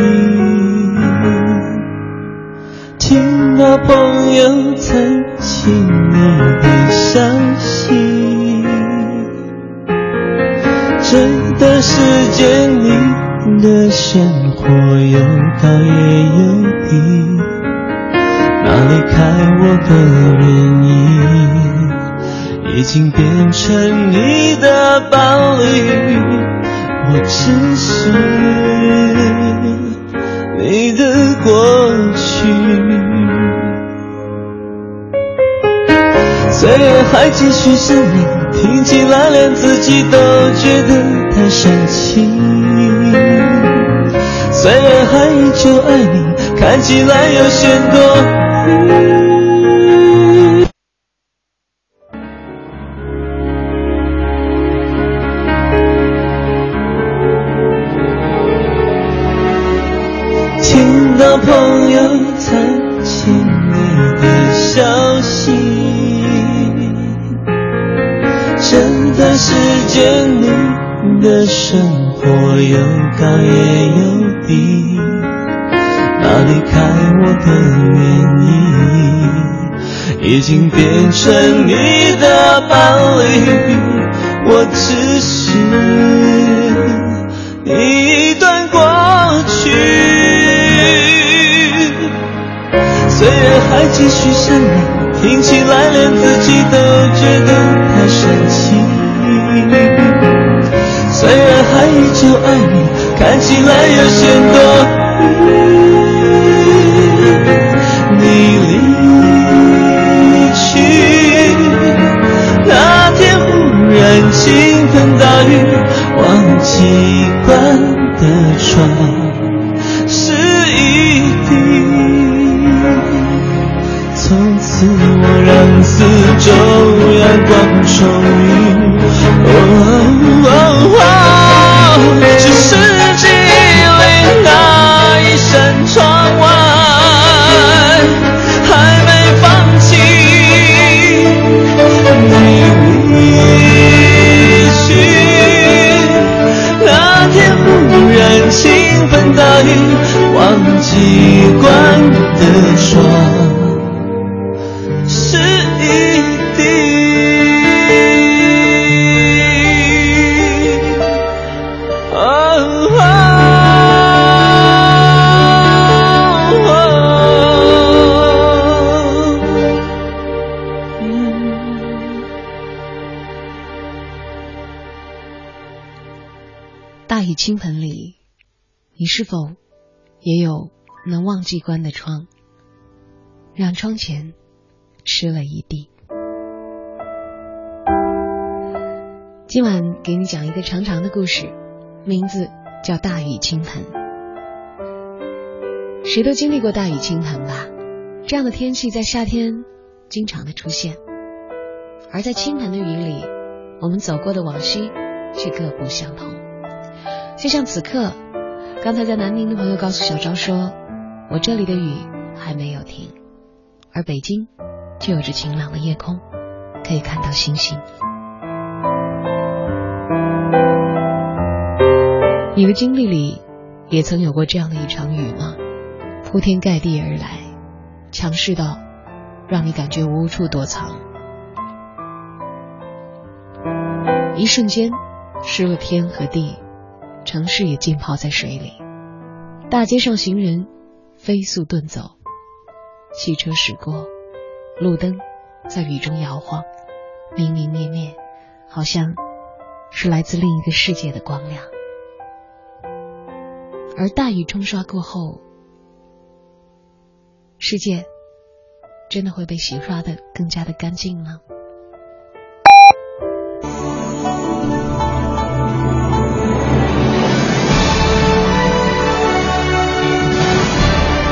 听到朋友曾经你的消息，这段时间里的生活有高也有低，哪离开我的原因，已经变成你的伴侣，我只是你的过去。岁月还继续想你，听起来连自己都觉得太煽情。虽然还依旧爱你，看起来有些多余。的生活有高也有低，那离开我的原因，已经变成你的伴侣，我只是一段过去。虽然还继续想你，听起来连自己都觉得太神奇。还依旧爱你，看起来有些多余。你离去那天，忽然倾盆大雨，忘记关的窗是一滴。从此我让四周阳光充裕，只是记忆里那一扇窗外还没放弃。你离去那天，忽然倾盆大雨，忘记是否也有能忘记关的窗，让窗前湿了一地？今晚给你讲一个长长的故事，名字叫《大雨倾盆》。谁都经历过大雨倾盆吧？这样的天气在夏天经常的出现，而在倾盆的雨里，我们走过的往昔却各不相同。就像此刻，刚才在南宁的朋友告诉小昭说：“我这里的雨还没有停，而北京却有着晴朗的夜空，可以看到星星。”你的经历里也曾有过这样的一场雨吗？铺天盖地而来，强势到让你感觉无处躲藏，一瞬间湿了天和地。城市也浸泡在水里，大街上行人飞速遁走，汽车驶过，路灯在雨中摇晃，明明灭灭，好像是来自另一个世界的光亮。而大雨冲刷过后，世界真的会被洗刷的更加的干净吗？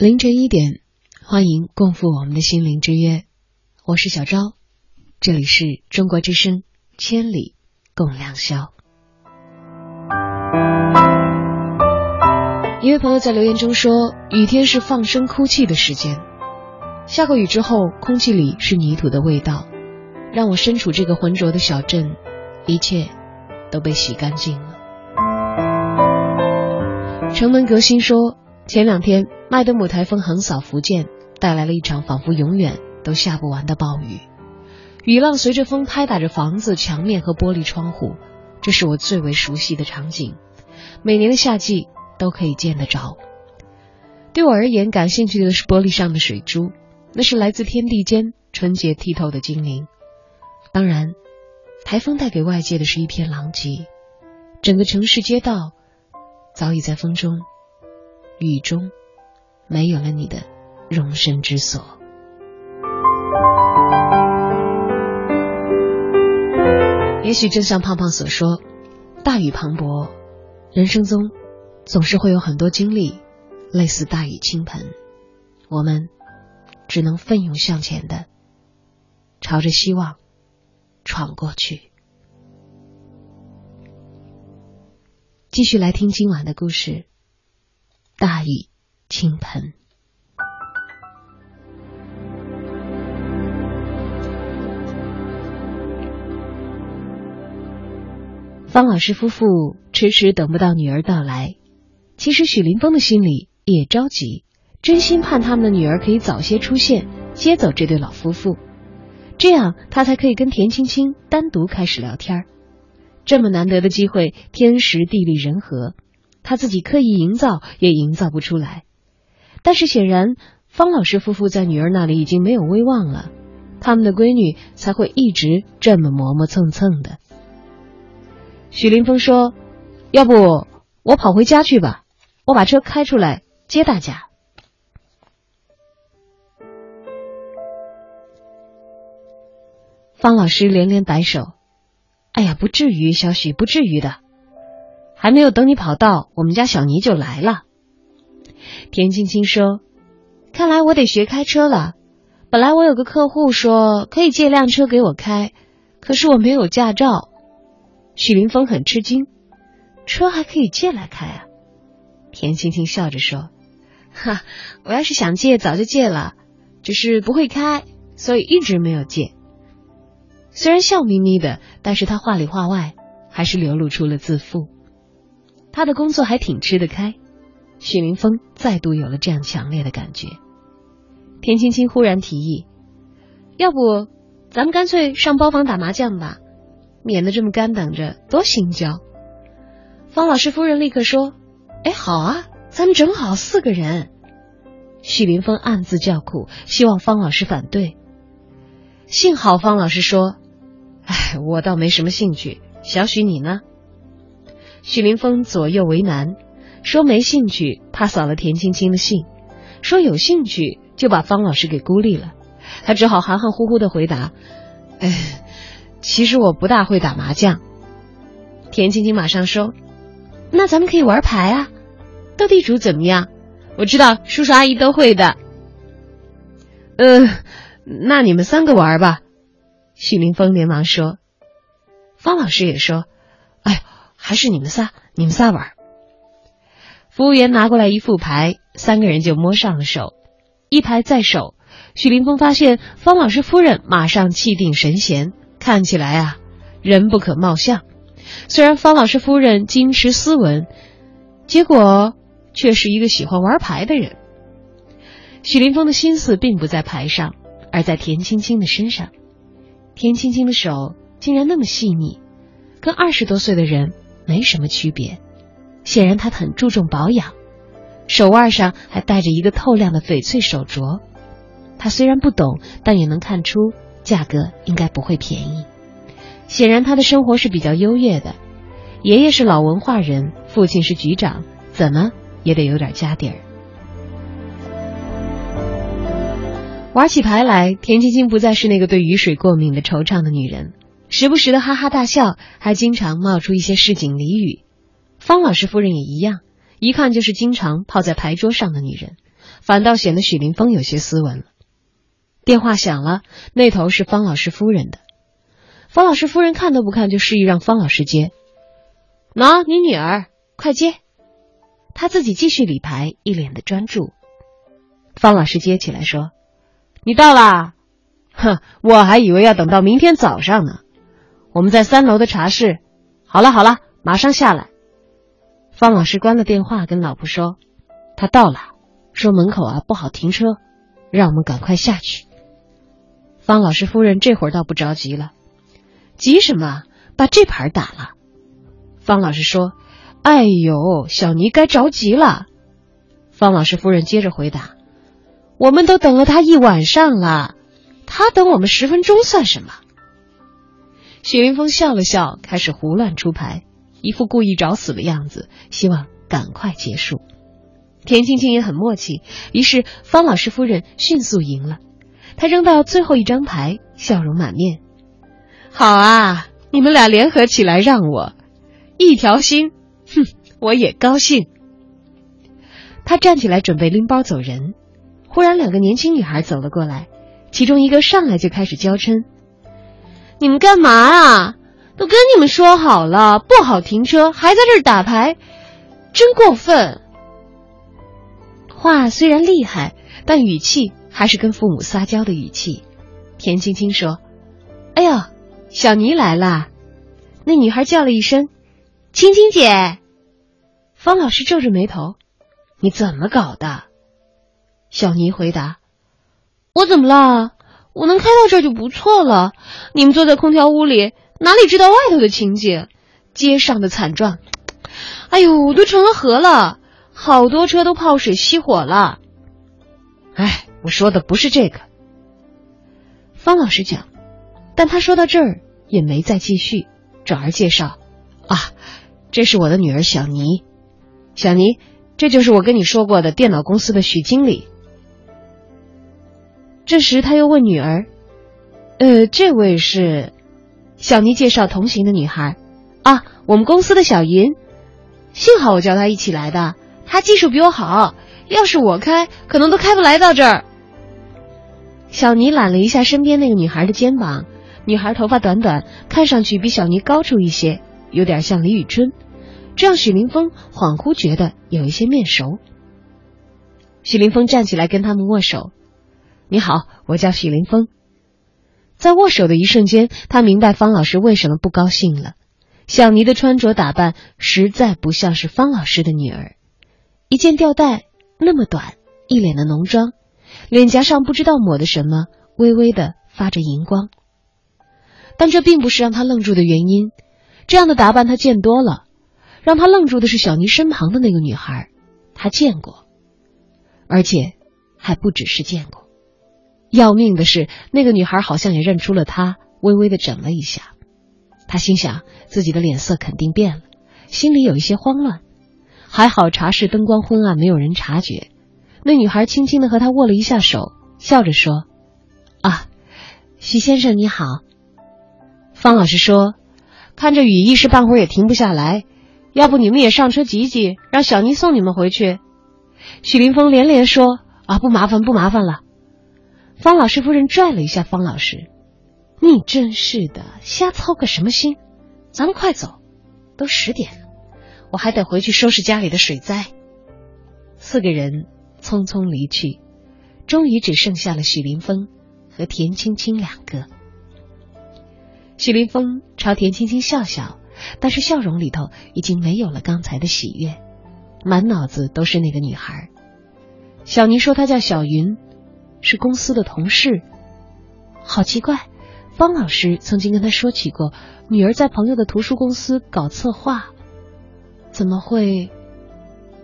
凌晨一点，欢迎共赴我们的心灵之约。我是小昭，这里是中国之声千里共良宵。一位朋友在留言中说，雨天是放声哭泣的时间。下过雨之后，空气里是泥土的味道，让我身处这个浑浊的小镇，一切都被洗干净了。城门革新说，前两天麦德姆台风横扫福建，带来了一场仿佛永远都下不完的暴雨。雨浪随着风拍打着房子、墙面和玻璃窗户，这是我最为熟悉的场景，每年的夏季都可以见得着。对我而言，感兴趣的是玻璃上的水珠。那是来自天地间纯洁剔透的精灵。当然，台风带给外界的是一片狼藉，整个城市街道早已在风中、雨中没有了你的容身之所。也许正像胖胖所说，大雨磅礴，人生中总是会有很多经历，类似大雨倾盆，我们。只能奋勇向前的，朝着希望闯过去。继续来听今晚的故事。大雨倾盆。方老师夫妇迟迟等不到女儿到来，其实许林峰的心里也着急。真心盼他们的女儿可以早些出现，接走这对老夫妇，这样他才可以跟田青青单独开始聊天这么难得的机会，天时地利人和，他自己刻意营造也营造不出来。但是显然，方老师夫妇在女儿那里已经没有威望了，他们的闺女才会一直这么磨磨蹭蹭的。许林峰说：“要不我跑回家去吧，我把车开出来接大家。”方老师连连摆手：“哎呀，不至于，小许，不至于的。还没有等你跑到，我们家小尼就来了。”田青青说：“看来我得学开车了。本来我有个客户说可以借辆车给我开，可是我没有驾照。”许林峰很吃惊：“车还可以借来开啊？”田青青笑着说：“哈，我要是想借，早就借了，只是不会开，所以一直没有借。”虽然笑眯眯的，但是他话里话外还是流露出了自负。他的工作还挺吃得开。许明峰再度有了这样强烈的感觉。田青青忽然提议：“要不咱们干脆上包房打麻将吧，免得这么干等着，多心焦。”方老师夫人立刻说：“哎，好啊，咱们正好四个人。”许林峰暗自叫苦，希望方老师反对。幸好方老师说。哎，我倒没什么兴趣。小许你呢？许林峰左右为难，说没兴趣，怕扫了田青青的兴；说有兴趣，就把方老师给孤立了。他只好含含糊糊的回答：“哎，其实我不大会打麻将。”田青青马上说：“那咱们可以玩牌啊，斗地主怎么样？我知道叔叔阿姨都会的。”嗯，那你们三个玩吧。许林峰连忙说：“方老师也说，还是你们仨，你们仨玩。”服务员拿过来一副牌，三个人就摸上了手。一牌在手，许林峰发现方老师夫人马上气定神闲，看起来啊，人不可貌相。虽然方老师夫人矜持斯文，结果却是一个喜欢玩牌的人。许林峰的心思并不在牌上，而在田青青的身上。田青青的手竟然那么细腻，跟二十多岁的人没什么区别。显然他很注重保养，手腕上还戴着一个透亮的翡翠手镯。他虽然不懂，但也能看出价格应该不会便宜。显然他的生活是比较优越的。爷爷是老文化人，父亲是局长，怎么也得有点家底儿。玩起牌来，田青青不再是那个对雨水过敏的惆怅的女人，时不时的哈哈大笑，还经常冒出一些市井俚语。方老师夫人也一样，一看就是经常泡在牌桌上的女人，反倒显得许林峰有些斯文了。电话响了，那头是方老师夫人的。方老师夫人看都不看，就示意让方老师接。喏，你女儿，快接。他自己继续理牌，一脸的专注。方老师接起来说：“你到啦？哼，我还以为要等到明天早上呢。我们在三楼的茶室。好了好了，马上下来。”方老师关了电话，跟老婆说：“他到了，说门口啊不好停车，让我们赶快下去。”方老师夫人这会儿倒不着急了，急什么？把这牌打了。方老师说。哎呦，小妮该着急了。方老师夫人接着回答：“我们都等了他一晚上了，他等我们十分钟算什么？”许云峰笑了笑，开始胡乱出牌，一副故意找死的样子，希望赶快结束。田青青也很默契，于是方老师夫人迅速赢了。她扔到最后一张牌，笑容满面：“好啊，你们俩联合起来让我一条心。”哼，我也高兴。他站起来准备拎包走人，忽然两个年轻女孩走了过来，其中一个上来就开始娇嗔：“你们干嘛啊？都跟你们说好了，不好停车，还在这儿打牌，真过分！”话虽然厉害，但语气还是跟父母撒娇的语气。田青青说：“哎呦，小妮来啦！”那女孩叫了一声：“青青姐。”方老师皱着眉头：“你怎么搞的？”小妮回答：“我怎么了？我能开到这儿就不错了。你们坐在空调屋里，哪里知道外头的情景？街上的惨状，哎呦，都成了河了，好多车都泡水熄火了。哎，我说的不是这个。”方老师讲，但他说到这儿也没再继续，转而介绍：“啊，这是我的女儿小妮。”小妮，这就是我跟你说过的电脑公司的许经理。这时他又问女儿：“呃，这位是？”小妮介绍同行的女孩：“啊，我们公司的小云。幸好我叫她一起来的，她技术比我好，要是我开，可能都开不来到这儿。”小妮揽了一下身边那个女孩的肩膀，女孩头发短短，看上去比小妮高出一些，有点像李宇春。这让许林峰恍惚觉得有一些面熟。许林峰站起来跟他们握手：“你好，我叫许林峰。”在握手的一瞬间，他明白方老师为什么不高兴了。小妮的穿着打扮实在不像是方老师的女儿，一件吊带那么短，一脸的浓妆，脸颊上不知道抹的什么，微微的发着荧光。但这并不是让他愣住的原因，这样的打扮他见多了。让他愣住的是小妮身旁的那个女孩，他见过，而且还不只是见过。要命的是，那个女孩好像也认出了他，微微的整了一下。他心想自己的脸色肯定变了，心里有一些慌乱。还好茶室灯光昏暗，没有人察觉。那女孩轻轻的和他握了一下手，笑着说：“啊，徐先生你好。”方老师说：“看这雨，一时半会儿也停不下来。”要不你们也上车挤挤，让小妮送你们回去。许林峰连连说：“啊，不麻烦，不麻烦了。”方老师夫人拽了一下方老师：“你真是的，瞎操个什么心？咱们快走，都十点了，我还得回去收拾家里的水灾。”四个人匆匆离去，终于只剩下了许林峰和田青青两个。许林峰朝田青青笑笑。但是笑容里头已经没有了刚才的喜悦，满脑子都是那个女孩。小妮说她叫小云，是公司的同事。好奇怪，方老师曾经跟他说起过，女儿在朋友的图书公司搞策划，怎么会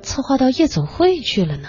策划到夜总会去了呢？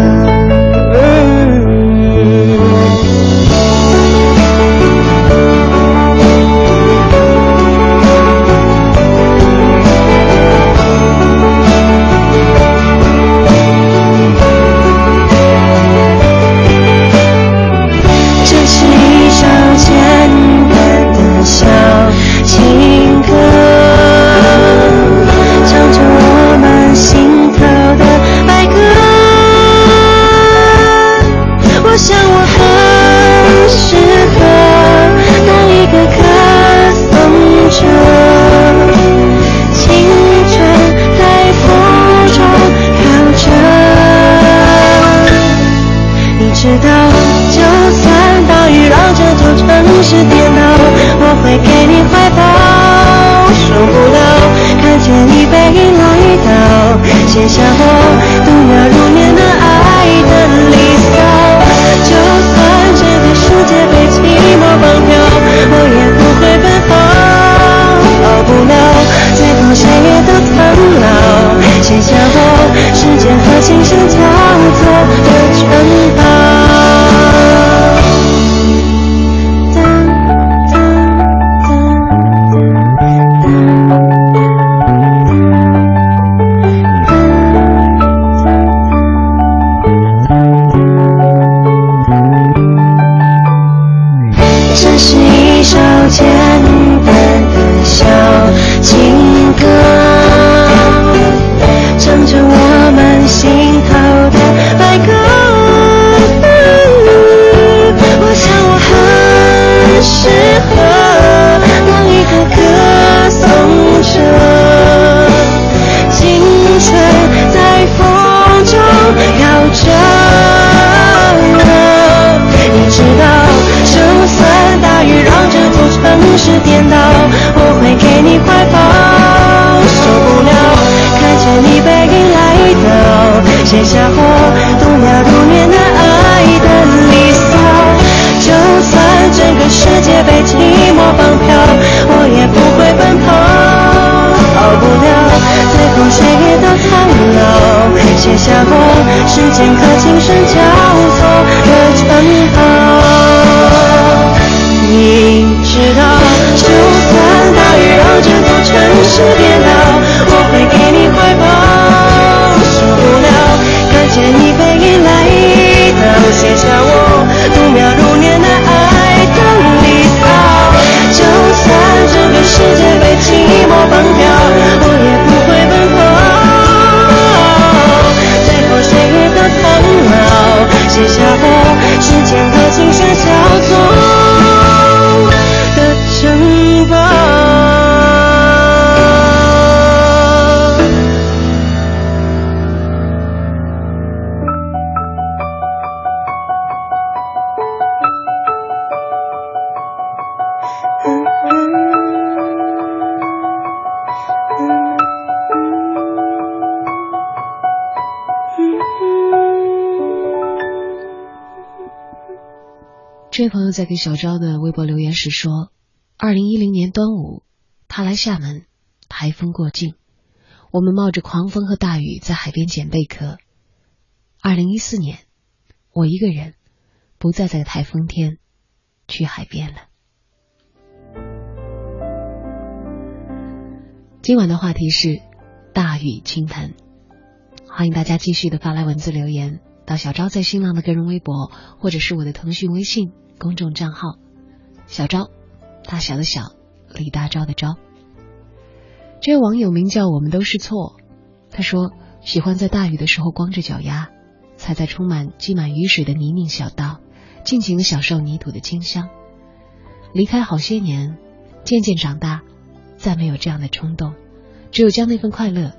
是颠倒，我会给你怀抱，受不了，看见你背影来到，写下我度秒如年的爱的离骚，就算这个世界被寂寞绑票，我也不会奔跑，逃不了，最后谁也都苍老，写下我时间和星星交错的城堡。下过时间和琴声交错的城堡位朋友在给小昭的微博留言时说：“二零一零年端午，他来厦门，台风过境，我们冒着狂风和大雨在海边捡贝壳。二零一四年，我一个人，不再在台风天去海边了。”今晚的话题是大雨倾盆，欢迎大家继续的发来文字留言到小昭在新浪的个人微博，或者是我的腾讯微信。公众账号小昭，大小的小，李大钊的钊。这位网友名叫我们都是错，他说喜欢在大雨的时候光着脚丫，踩在充满积满雨水的泥泞小道，尽情的享受泥土的清香。离开好些年，渐渐长大，再没有这样的冲动，只有将那份快乐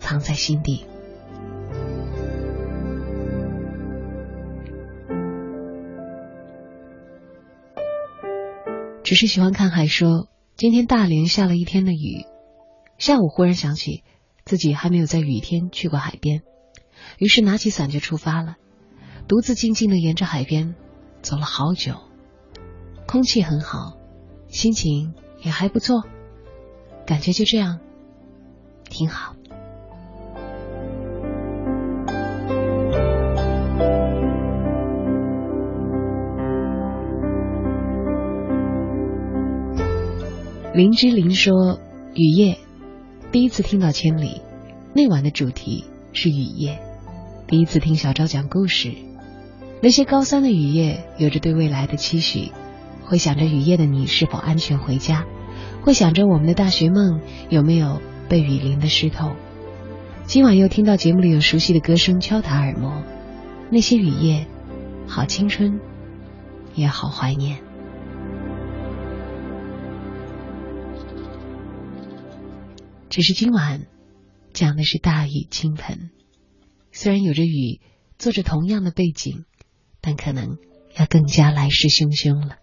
藏在心底。只是喜欢看海，说今天大连下了一天的雨，下午忽然想起，自己还没有在雨天去过海边，于是拿起伞就出发了，独自静静的沿着海边走了好久。空气很好，心情也还不错，感觉就这样挺好。林之琳说：“雨夜，第一次听到千里，那晚的主题是雨夜。第一次听小昭讲故事，那些高三的雨夜，有着对未来的期许，会想着雨夜的你是否安全回家，会想着我们的大学梦有没有被雨淋的湿透。今晚又听到节目里有熟悉的歌声敲打耳膜，那些雨夜，好青春，也好怀念。”只是今晚讲的是大雨倾盆，虽然有着雨做着同样的背景，但可能要更加来势汹汹了。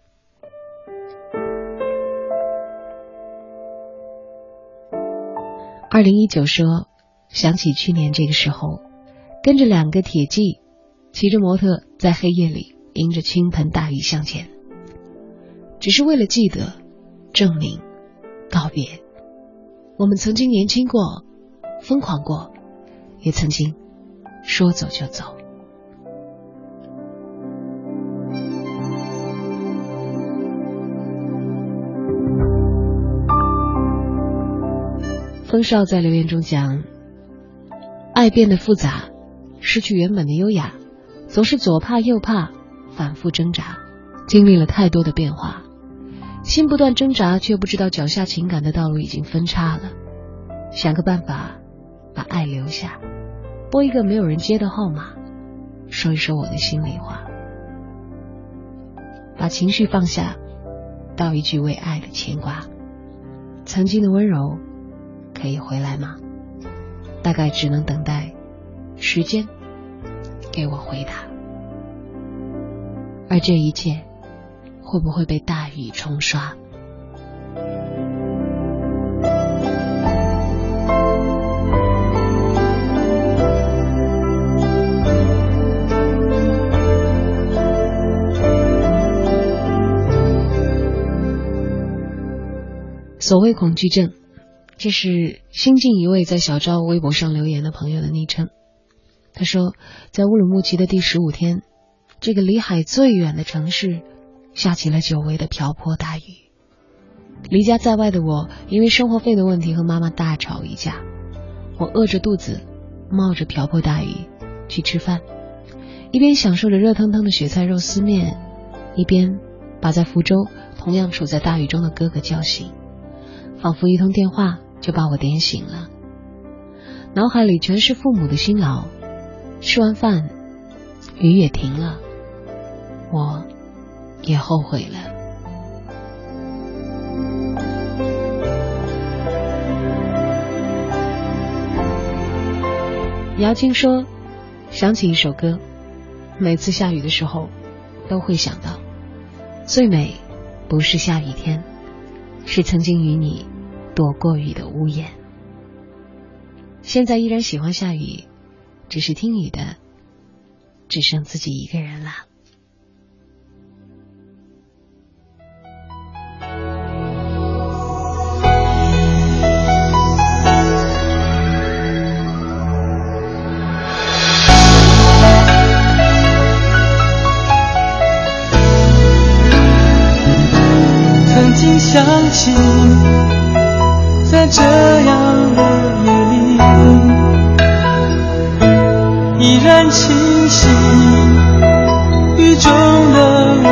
二零一九说，想起去年这个时候，跟着两个铁骑，骑着摩托在黑夜里迎着倾盆大雨向前，只是为了记得、证明、告别。我们曾经年轻过，疯狂过，也曾经说走就走。风少在留言中讲：“爱变得复杂，失去原本的优雅，总是左怕右怕，反复挣扎，经历了太多的变化。”心不断挣扎，却不知道脚下情感的道路已经分叉了。想个办法，把爱留下，拨一个没有人接的号码，说一说我的心里话，把情绪放下，道一句为爱的牵挂。曾经的温柔可以回来吗？大概只能等待时间给我回答。而这一切。会不会被大雨冲刷？所谓恐惧症，这是新进一位在小赵微博上留言的朋友的昵称。他说，在乌鲁木齐的第十五天，这个离海最远的城市。下起了久违的瓢泼大雨，离家在外的我，因为生活费的问题和妈妈大吵一架。我饿着肚子，冒着瓢泼大雨去吃饭，一边享受着热腾腾的雪菜肉丝面，一边把在福州同样处在大雨中的哥哥叫醒，仿佛一通电话就把我点醒了。脑海里全是父母的辛劳。吃完饭，雨也停了，我。也后悔了。姚青说：“想起一首歌，每次下雨的时候，都会想到，最美不是下雨天，是曾经与你躲过雨的屋檐。现在依然喜欢下雨，只是听雨的，只剩自己一个人了。”想起，在这样的夜里，依然清晰，雨中的我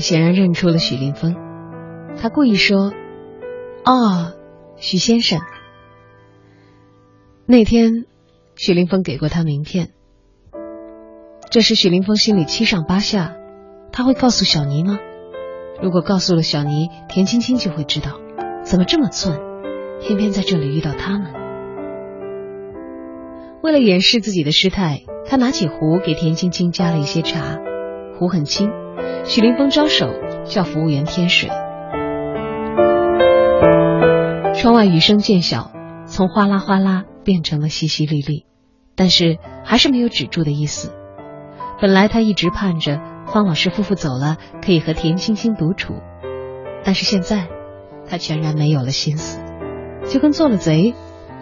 显然认出了许林峰，他故意说：“哦，许先生。”那天，许林峰给过他名片。这时，许林峰心里七上八下，他会告诉小妮吗？如果告诉了小妮，田青青就会知道，怎么这么寸，偏偏在这里遇到他们。为了掩饰自己的失态，他拿起壶给田青青加了一些茶。壶很轻，许林峰招手叫服务员添水。窗外雨声渐小，从哗啦哗啦变成了淅淅沥沥，但是还是没有止住的意思。本来他一直盼着方老师夫妇走了可以和田青青独处，但是现在他全然没有了心思，就跟做了贼，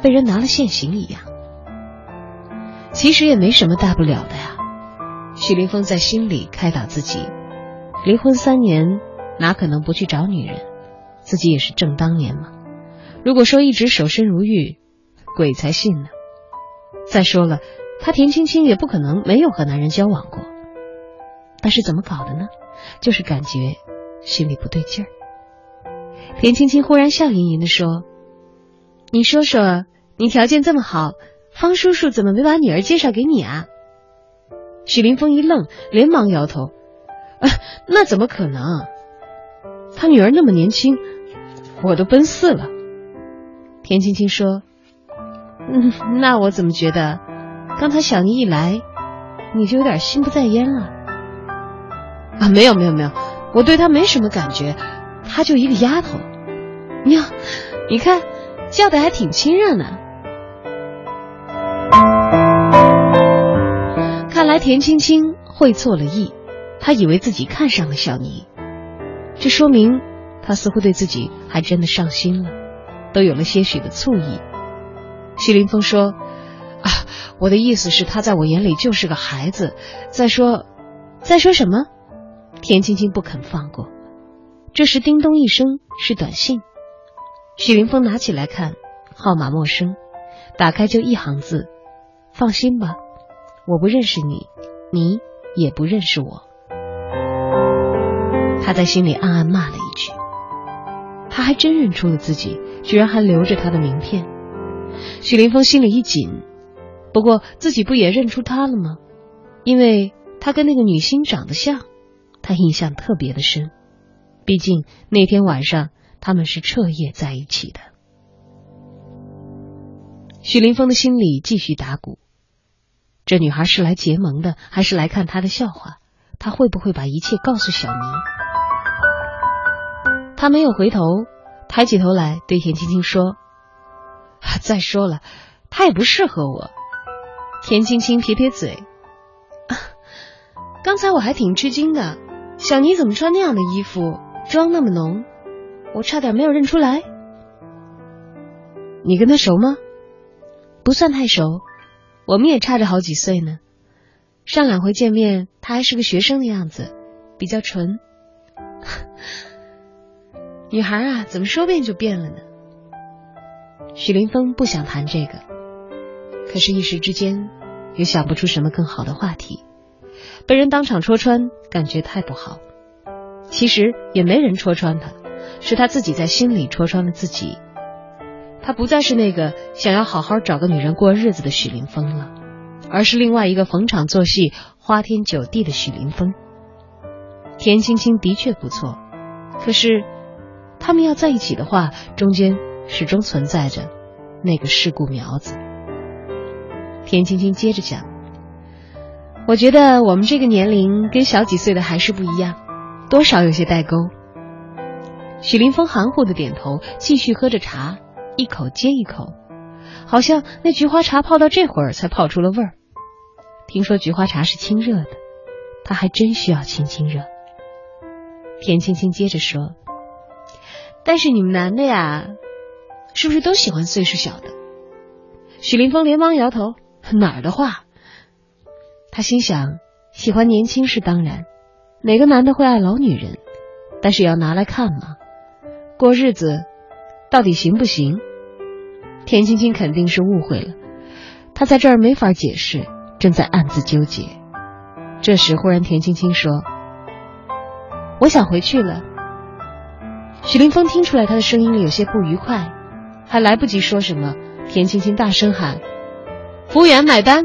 被人拿了现行一样。其实也没什么大不了的呀。许林峰在心里开导自己：离婚三年，哪可能不去找女人？自己也是正当年嘛。如果说一直守身如玉，鬼才信呢。再说了，他田青青也不可能没有和男人交往过。但是怎么搞的呢？就是感觉心里不对劲儿。田青青忽然笑吟吟的说：“你说说，你条件这么好，方叔叔怎么没把女儿介绍给你啊？”许林峰一愣，连忙摇头：“啊，那怎么可能？他女儿那么年轻，我都奔四了。”田青青说：“嗯，那我怎么觉得，刚才小妮一来，你就有点心不在焉了？”啊，没有没有没有，我对她没什么感觉，她就一个丫头。呀，你看，叫的还挺亲热呢。看来田青青会错了意，他以为自己看上了小妮，这说明他似乎对自己还真的上心了，都有了些许的醋意。徐林峰说：“啊，我的意思是，他在我眼里就是个孩子。再说，再说什么？”田青青不肯放过。这时，叮咚一声，是短信。许林峰拿起来看，号码陌生，打开就一行字：“放心吧。”我不认识你，你也不认识我。他在心里暗暗骂了一句。他还真认出了自己，居然还留着他的名片。许林峰心里一紧，不过自己不也认出他了吗？因为他跟那个女星长得像，他印象特别的深。毕竟那天晚上他们是彻夜在一起的。许林峰的心里继续打鼓：这女孩是来结盟的，还是来看他的笑话？他会不会把一切告诉小妮？他没有回头，抬起头来对田青青说：“再说了，他也不适合我。”田青青撇撇嘴：“刚才我还挺吃惊的，小妮怎么穿那样的衣服？”妆那么浓，我差点没有认出来。你跟他熟吗？不算太熟，我们也差着好几岁呢。上两回见面，他还是个学生的样子，比较纯。女孩啊，怎么说变就变了呢？许林峰不想谈这个，可是，一时之间也想不出什么更好的话题。被人当场戳穿，感觉太不好。其实也没人戳穿他，是他自己在心里戳穿了自己。他不再是那个想要好好找个女人过日子的许林峰了，而是另外一个逢场作戏、花天酒地的许林峰。田青青的确不错，可是他们要在一起的话，中间始终存在着那个事故苗子。田青青接着讲：“我觉得我们这个年龄跟小几岁的还是不一样。”多少有些代沟。许林峰含糊的点头，继续喝着茶，一口接一口，好像那菊花茶泡到这会儿才泡出了味儿。听说菊花茶是清热的，他还真需要清清热。田青青接着说：“但是你们男的呀，是不是都喜欢岁数小的？”许林峰连忙摇头：“哪儿的话？”他心想：喜欢年轻是当然。哪个男的会爱老女人？但是要拿来看嘛，过日子到底行不行？田青青肯定是误会了，他在这儿没法解释，正在暗自纠结。这时忽然田青青说：“我想回去了。”许林峰听出来他的声音里有些不愉快，还来不及说什么，田青青大声喊：“服务员买单。”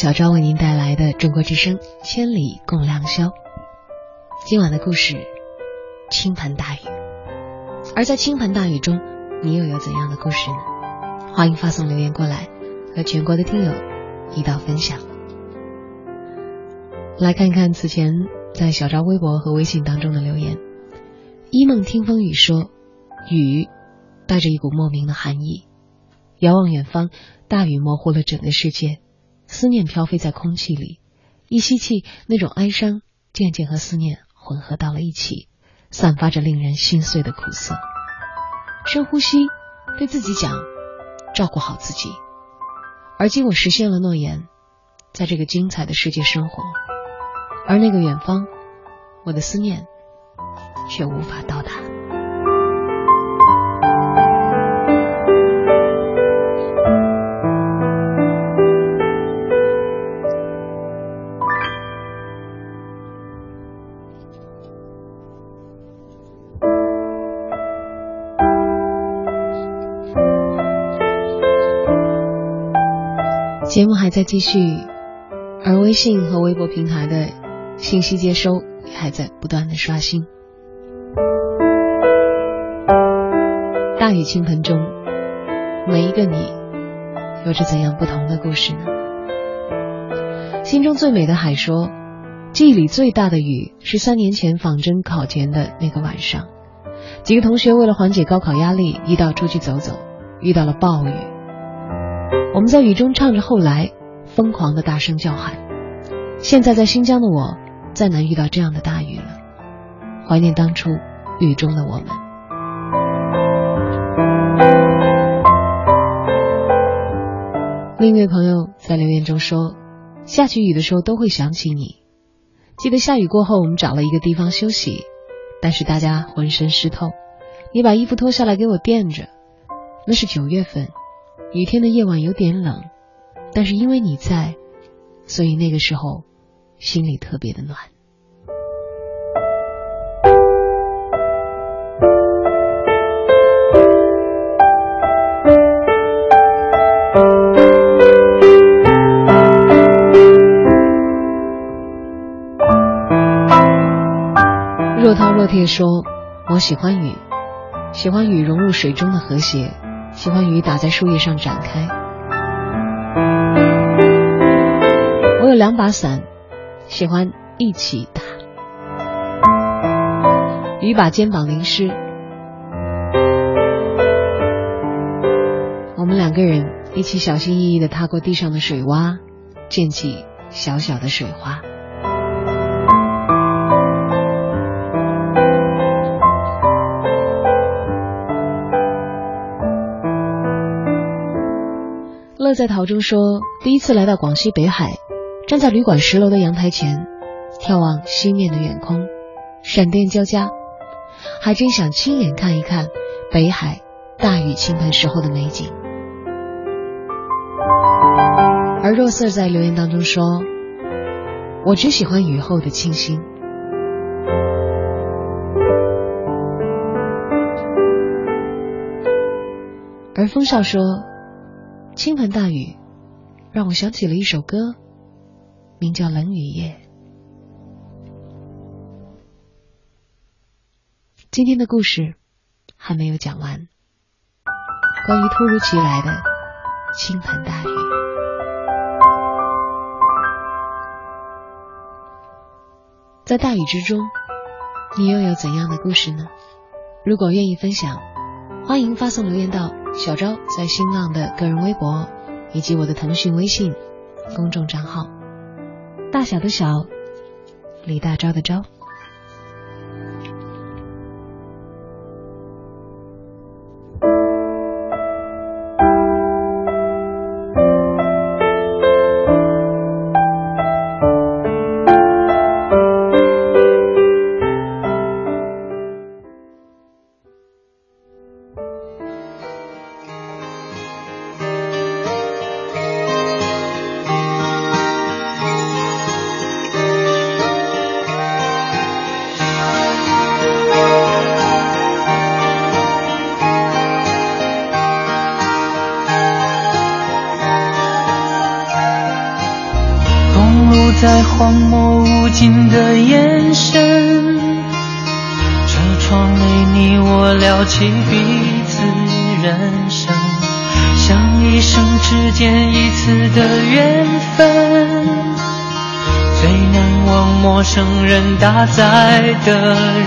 小昭为您带来的中国之声《千里共良宵》。今晚的故事：倾盆大雨。而在倾盆大雨中，你又有怎样的故事呢？欢迎发送留言过来，和全国的听友一道分享。来看看此前在小昭微博和微信当中的留言。一梦听风雨说：“雨带着一股莫名的寒意。”遥望远方，大雨模糊了整个世界，思念飘飞在空气里。一吸气，那种哀伤渐渐和思念混合到了一起，散发着令人心碎的苦涩。深呼吸，对自己讲：照顾好自己。而今我实现了诺言，在这个精彩的世界生活，而那个远方，我的思念却无法到达。节目还在继续，而微信和微博平台的信息接收也还在不断的刷新。大雨倾盆中，每一个你，有着怎样不同的故事呢？心中最美的海说，记忆里最大的雨是三年前仿真考前的那个晚上，几个同学为了缓解高考压力，一道出去走走，遇到了暴雨。我们在雨中唱着《后来》，疯狂的大声叫喊。现在在新疆的我，再难遇到这样的大雨了。怀念当初雨中的我们。另一位朋友在留言中说：“下起雨的时候都会想起你。记得下雨过后，我们找了一个地方休息，但是大家浑身湿透。你把衣服脱下来给我垫着。那是九月份。”雨天的夜晚有点冷，但是因为你在，所以那个时候心里特别的暖。若涛若铁说：“我喜欢雨，喜欢雨融入水中的和谐。”喜欢雨打在树叶上展开。我有两把伞，喜欢一起打。雨把肩膀淋湿，我们两个人一起小心翼翼的踏过地上的水洼，溅起小小的水花。乐在陶中说：“第一次来到广西北海，站在旅馆十楼的阳台前，眺望西面的远空，闪电交加，还真想亲眼看一看北海大雨倾盆时候的美景。”而若瑟在留言当中说：“我只喜欢雨后的清新。”而风少说。倾盆大雨，让我想起了一首歌，名叫《冷雨夜》。今天的故事还没有讲完，关于突如其来的倾盆大雨，在大雨之中，你又有怎样的故事呢？如果愿意分享，欢迎发送留言到。小昭在新浪的个人微博以及我的腾讯微信公众账号，大小的小，李大钊的钊。sky.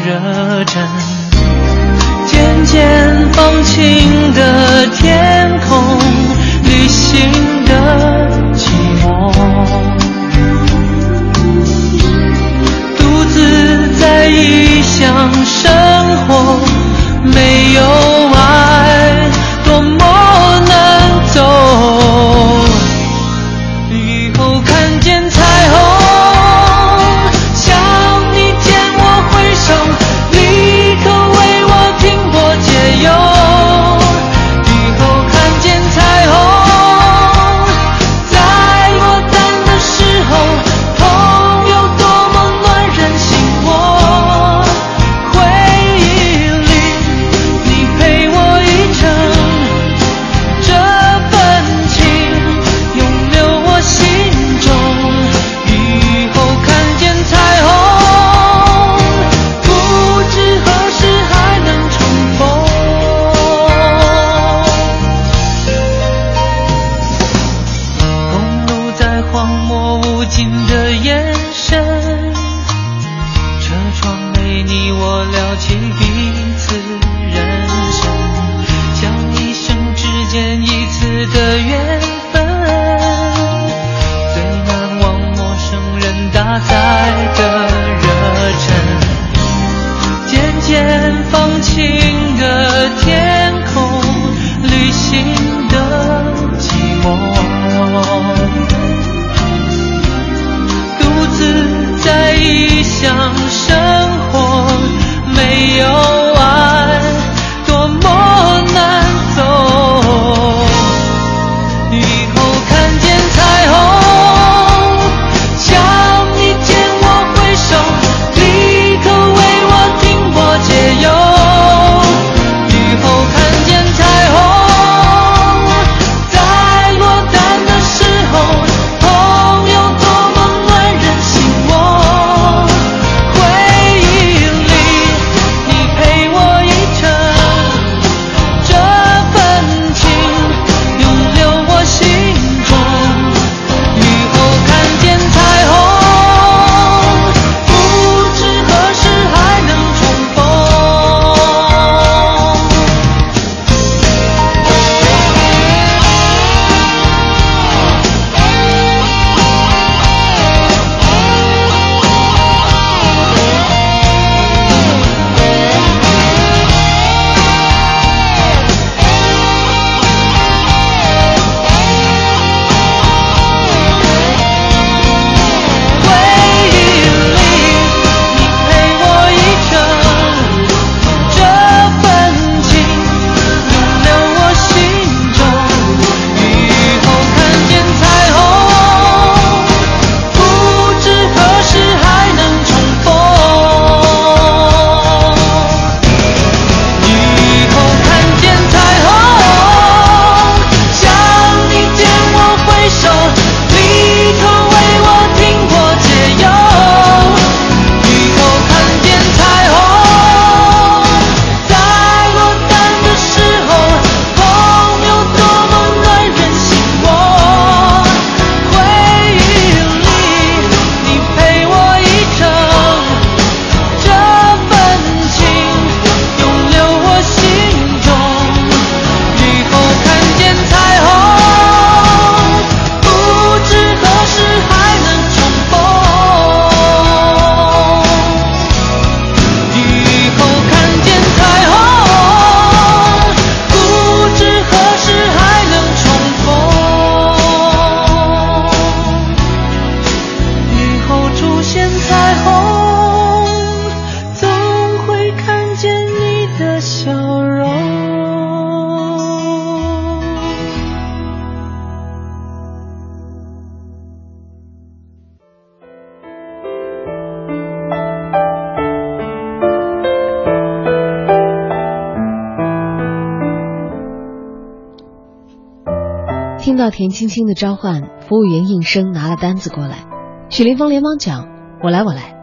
田青青的召唤，服务员应声拿了单子过来。许林峰连忙讲：“我来，我来。”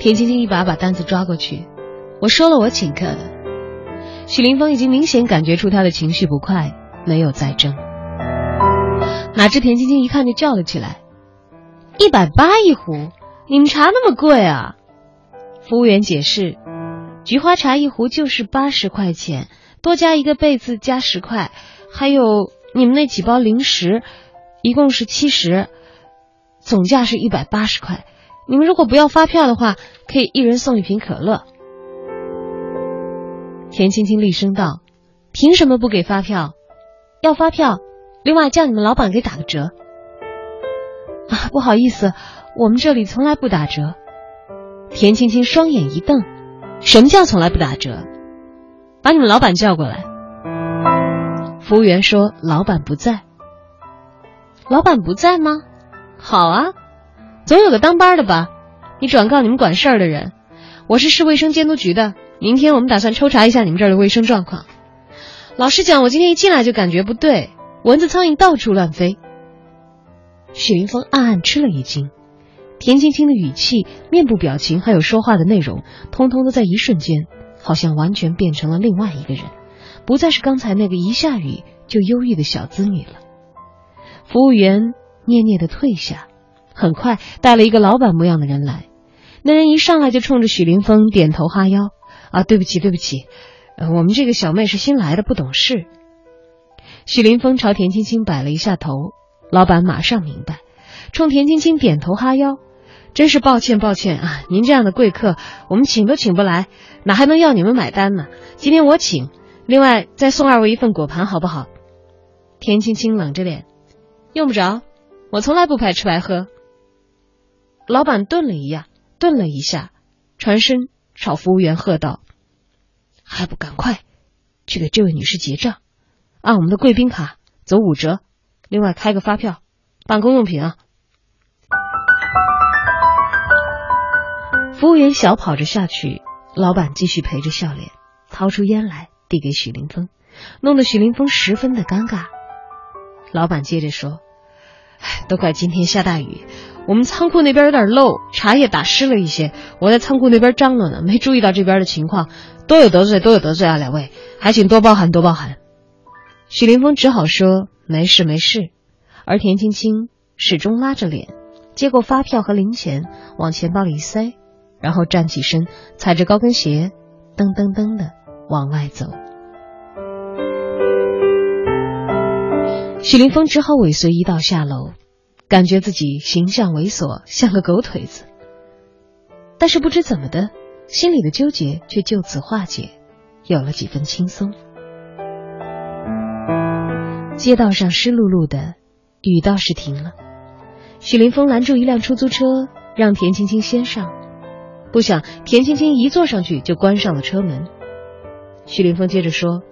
田青青一把把单子抓过去：“我说了，我请客的。”许林峰已经明显感觉出他的情绪不快，没有再争。哪知田青青一看就叫了起来：“一百八一壶，你们茶那么贵啊？”服务员解释：“菊花茶一壶就是八十块钱，多加一个贝字加十块，还有你们那几包零食，一共是七十，总价是一百八十块。你们如果不要发票的话，可以一人送一瓶可乐。”田青青厉声道：“凭什么不给发票？要发票，另外叫你们老板给打个折。”啊，不好意思，我们这里从来不打折。田青青双眼一瞪：“什么叫从来不打折？把你们老板叫过来。”服务员说：“老板不在。”老板不在吗？好啊，总有个当班的吧？你转告你们管事儿的人，我是市卫生监督局的。明天我们打算抽查一下你们这儿的卫生状况。老实讲，我今天一进来就感觉不对，蚊子苍蝇到处乱飞。许云峰暗暗吃了一惊，田青青的语气、面部表情还有说话的内容，通通都在一瞬间，好像完全变成了另外一个人，不再是刚才那个一下雨就忧郁的小资女了。服务员念念的退下，很快带了一个老板模样的人来。那人一上来就冲着许林峰点头哈腰。啊，对不起，对不起，我们这个小妹是新来的，不懂事。许林峰朝田青青摆了一下头，老板马上明白，冲田青青点头哈腰，真是抱歉抱歉啊，您这样的贵客我们请都请不来，哪还能要你们买单呢？今天我请，另外再送二位一份果盘，好不好？田青青冷着脸，用不着，我从来不排斥白喝。老板顿了一下，顿了一下，转身。朝服务员喝道：“还不赶快去给这位女士结账，按我们的贵宾卡走五折，另外开个发票，办公用品啊！”服务员小跑着下去，老板继续陪着笑脸，掏出烟来递给许林峰，弄得许林峰十分的尴尬。老板接着说：“都怪今天下大雨。”我们仓库那边有点漏，茶叶打湿了一些。我在仓库那边张罗呢，没注意到这边的情况，多有得罪，多有得罪啊！两位，还请多包涵，多包涵。许林峰只好说没事没事，而田青青始终拉着脸，接过发票和零钱，往钱包里一塞，然后站起身，踩着高跟鞋，噔噔噔的往外走。许林峰只好尾随一道下楼。感觉自己形象猥琐，像个狗腿子。但是不知怎么的，心里的纠结却就此化解，有了几分轻松。街道上湿漉漉的，雨倒是停了。许林峰拦住一辆出租车，让田青青先上。不想田青青一坐上去就关上了车门。许林峰接着说：“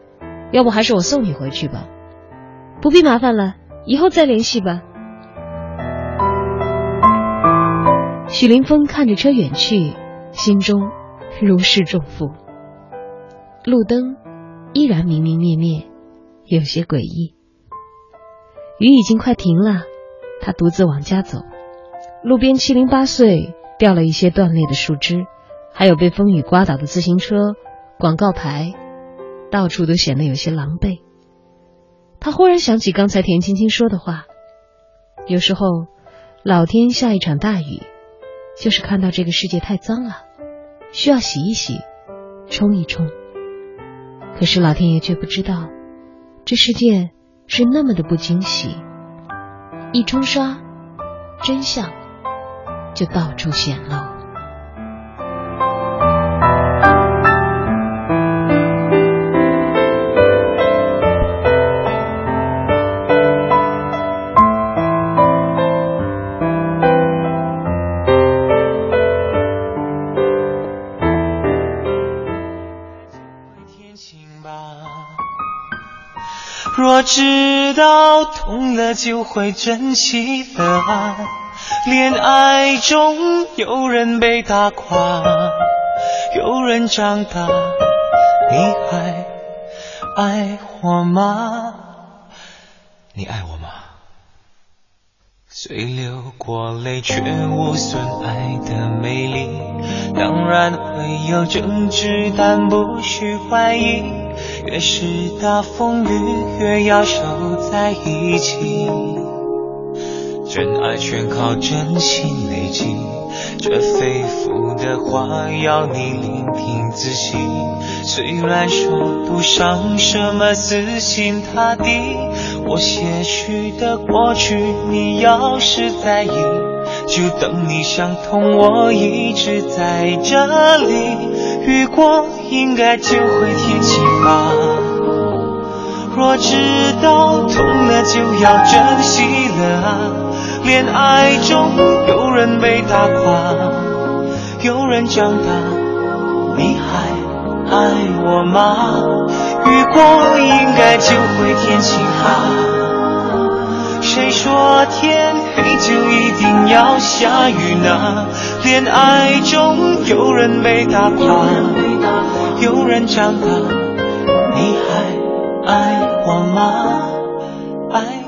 要不还是我送你回去吧？不必麻烦了，以后再联系吧。”许林峰看着车远去，心中如释重负。路灯依然明明灭灭，有些诡异。雨已经快停了，他独自往家走。路边七零八碎，掉了一些断裂的树枝，还有被风雨刮倒的自行车、广告牌，到处都显得有些狼狈。他忽然想起刚才田青青说的话：有时候，老天下一场大雨。就是看到这个世界太脏了，需要洗一洗，冲一冲。可是老天爷却不知道，这世界是那么的不惊喜，一冲刷，真相就到处显露。我知道痛了就会珍惜的爱，恋爱中有人被打垮，有人长大，你还爱我吗？你爱我吗？虽流过泪，却无损爱的美丽。当然会有争执，但不需怀疑。越是大风雨，越要守在一起。真爱全靠真心累积。这肺腑的话要你聆听仔细，虽然说不上什么死心塌地，我些许的过去，你要是在意，就等你想通，我一直在这里。雨过应该就会天晴吧，若知道痛了就要珍惜了啊。恋爱中有人被打垮，有人长大，你还爱我吗？雨过应该就会天晴吧？谁说天黑就一定要下雨呢？恋爱中有人被打垮，有人长大，你还爱我吗？爱。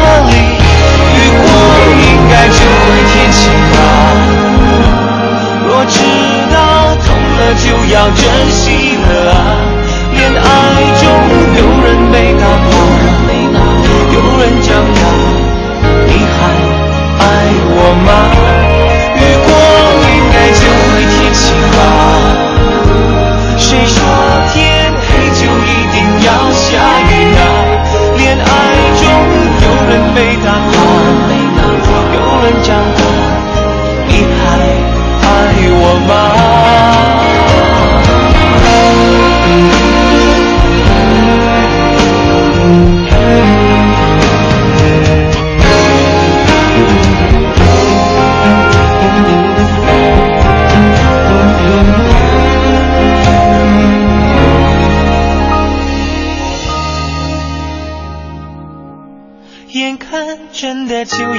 该就会天晴吧。若知道痛了就要珍惜了啊。恋爱中有人被打破，有人张扬，你还爱我吗？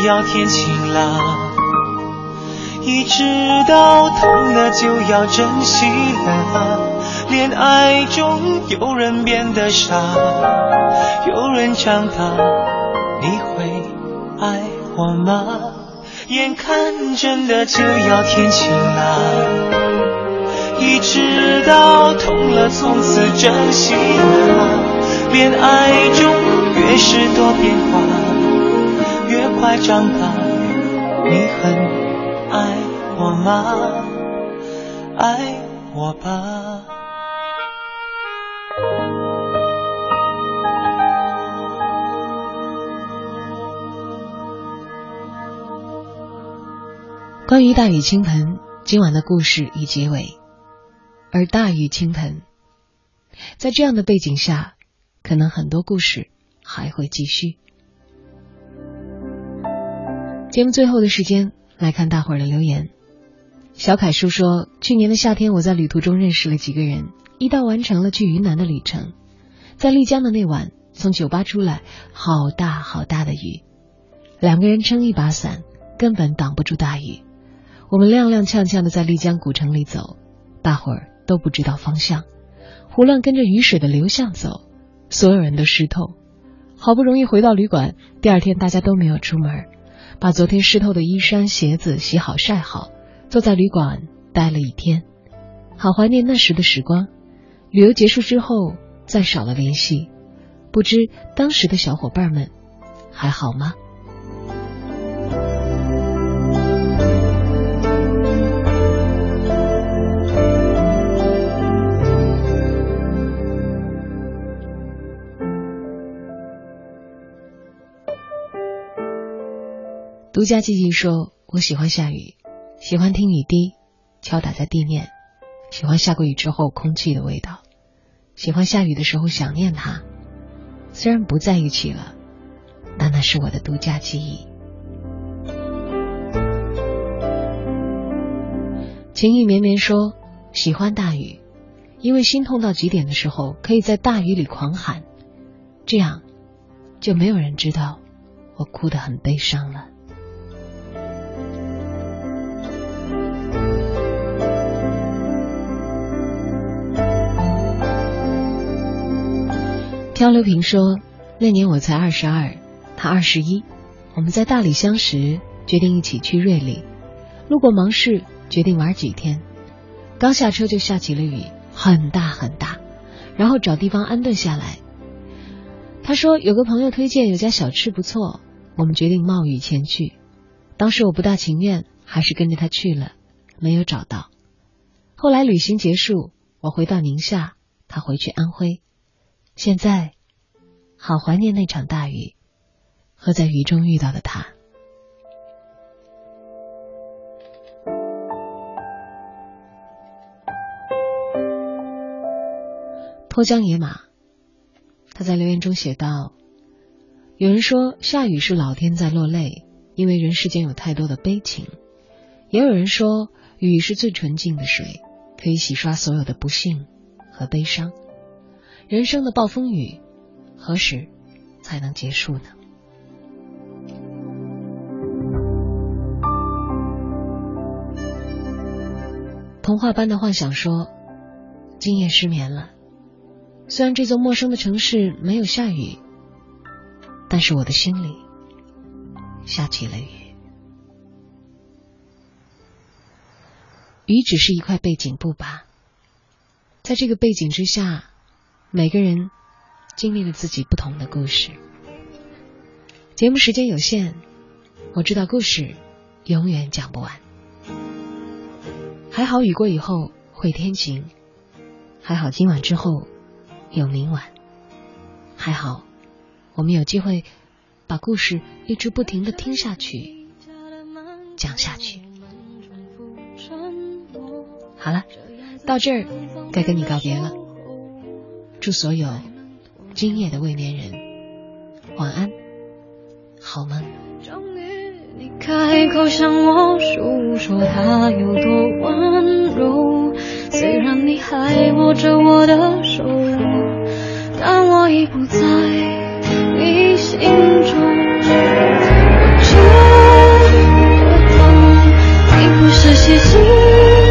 要天晴了，一直到痛了就要珍惜了。恋爱中有人变得傻，有人长大，你会爱我吗？眼看真的就要天晴了，一直到痛了从此珍惜了。恋爱中越是多变化。快长大，你很爱我吗？爱我吧。关于大雨倾盆，今晚的故事已结尾。而大雨倾盆，在这样的背景下，可能很多故事还会继续。节目最后的时间来看大伙儿的留言。小凯叔说，去年的夏天我在旅途中认识了几个人，一道完成了去云南的旅程。在丽江的那晚，从酒吧出来，好大好大的雨，两个人撑一把伞，根本挡不住大雨。我们踉踉跄跄的在丽江古城里走，大伙儿都不知道方向，胡乱跟着雨水的流向走，所有人都湿透。好不容易回到旅馆，第二天大家都没有出门。把昨天湿透的衣衫鞋子洗好晒好，坐在旅馆待了一天，好怀念那时的时光。旅游结束之后，再少了联系，不知当时的小伙伴们还好吗？独家记忆说：“我喜欢下雨，喜欢听雨滴敲打在地面，喜欢下过雨之后空气的味道，喜欢下雨的时候想念他。虽然不在一起了，但那是我的独家记忆。情意绵绵说喜欢大雨，因为心痛到极点的时候，可以在大雨里狂喊，这样就没有人知道我哭得很悲伤了。漂流瓶说：“那年我才二十二，他二十一，我们在大理相识，决定一起去瑞丽。路过芒市，决定玩几天。刚下车就下起了雨，很大很大。然后找地方安顿下来。他说有个朋友推荐有家小吃不错，我们决定冒雨前去。当时我不大情愿，还是跟着他去了，没有找到。后来旅行结束，我回到宁夏，他回去安徽。”现在，好怀念那场大雨和在雨中遇到的他。脱缰野马，他在留言中写道：“有人说下雨是老天在落泪，因为人世间有太多的悲情；也有人说雨是最纯净的水，可以洗刷所有的不幸和悲伤。”人生的暴风雨，何时才能结束呢？童话般的幻想说，今夜失眠了。虽然这座陌生的城市没有下雨，但是我的心里下起了雨。雨只是一块背景布吧，在这个背景之下。每个人经历了自己不同的故事。节目时间有限，我知道故事永远讲不完。还好雨过以后会天晴，还好今晚之后有明晚，还好我们有机会把故事一直不停的听下去，讲下去。好了，到这儿该跟你告别了。祝所有今夜的未眠人晚安，好吗？终于你开口向我诉说他有多温柔。虽然你还握着我的手，但我已不在。你心中我最不缺的。你不是写信。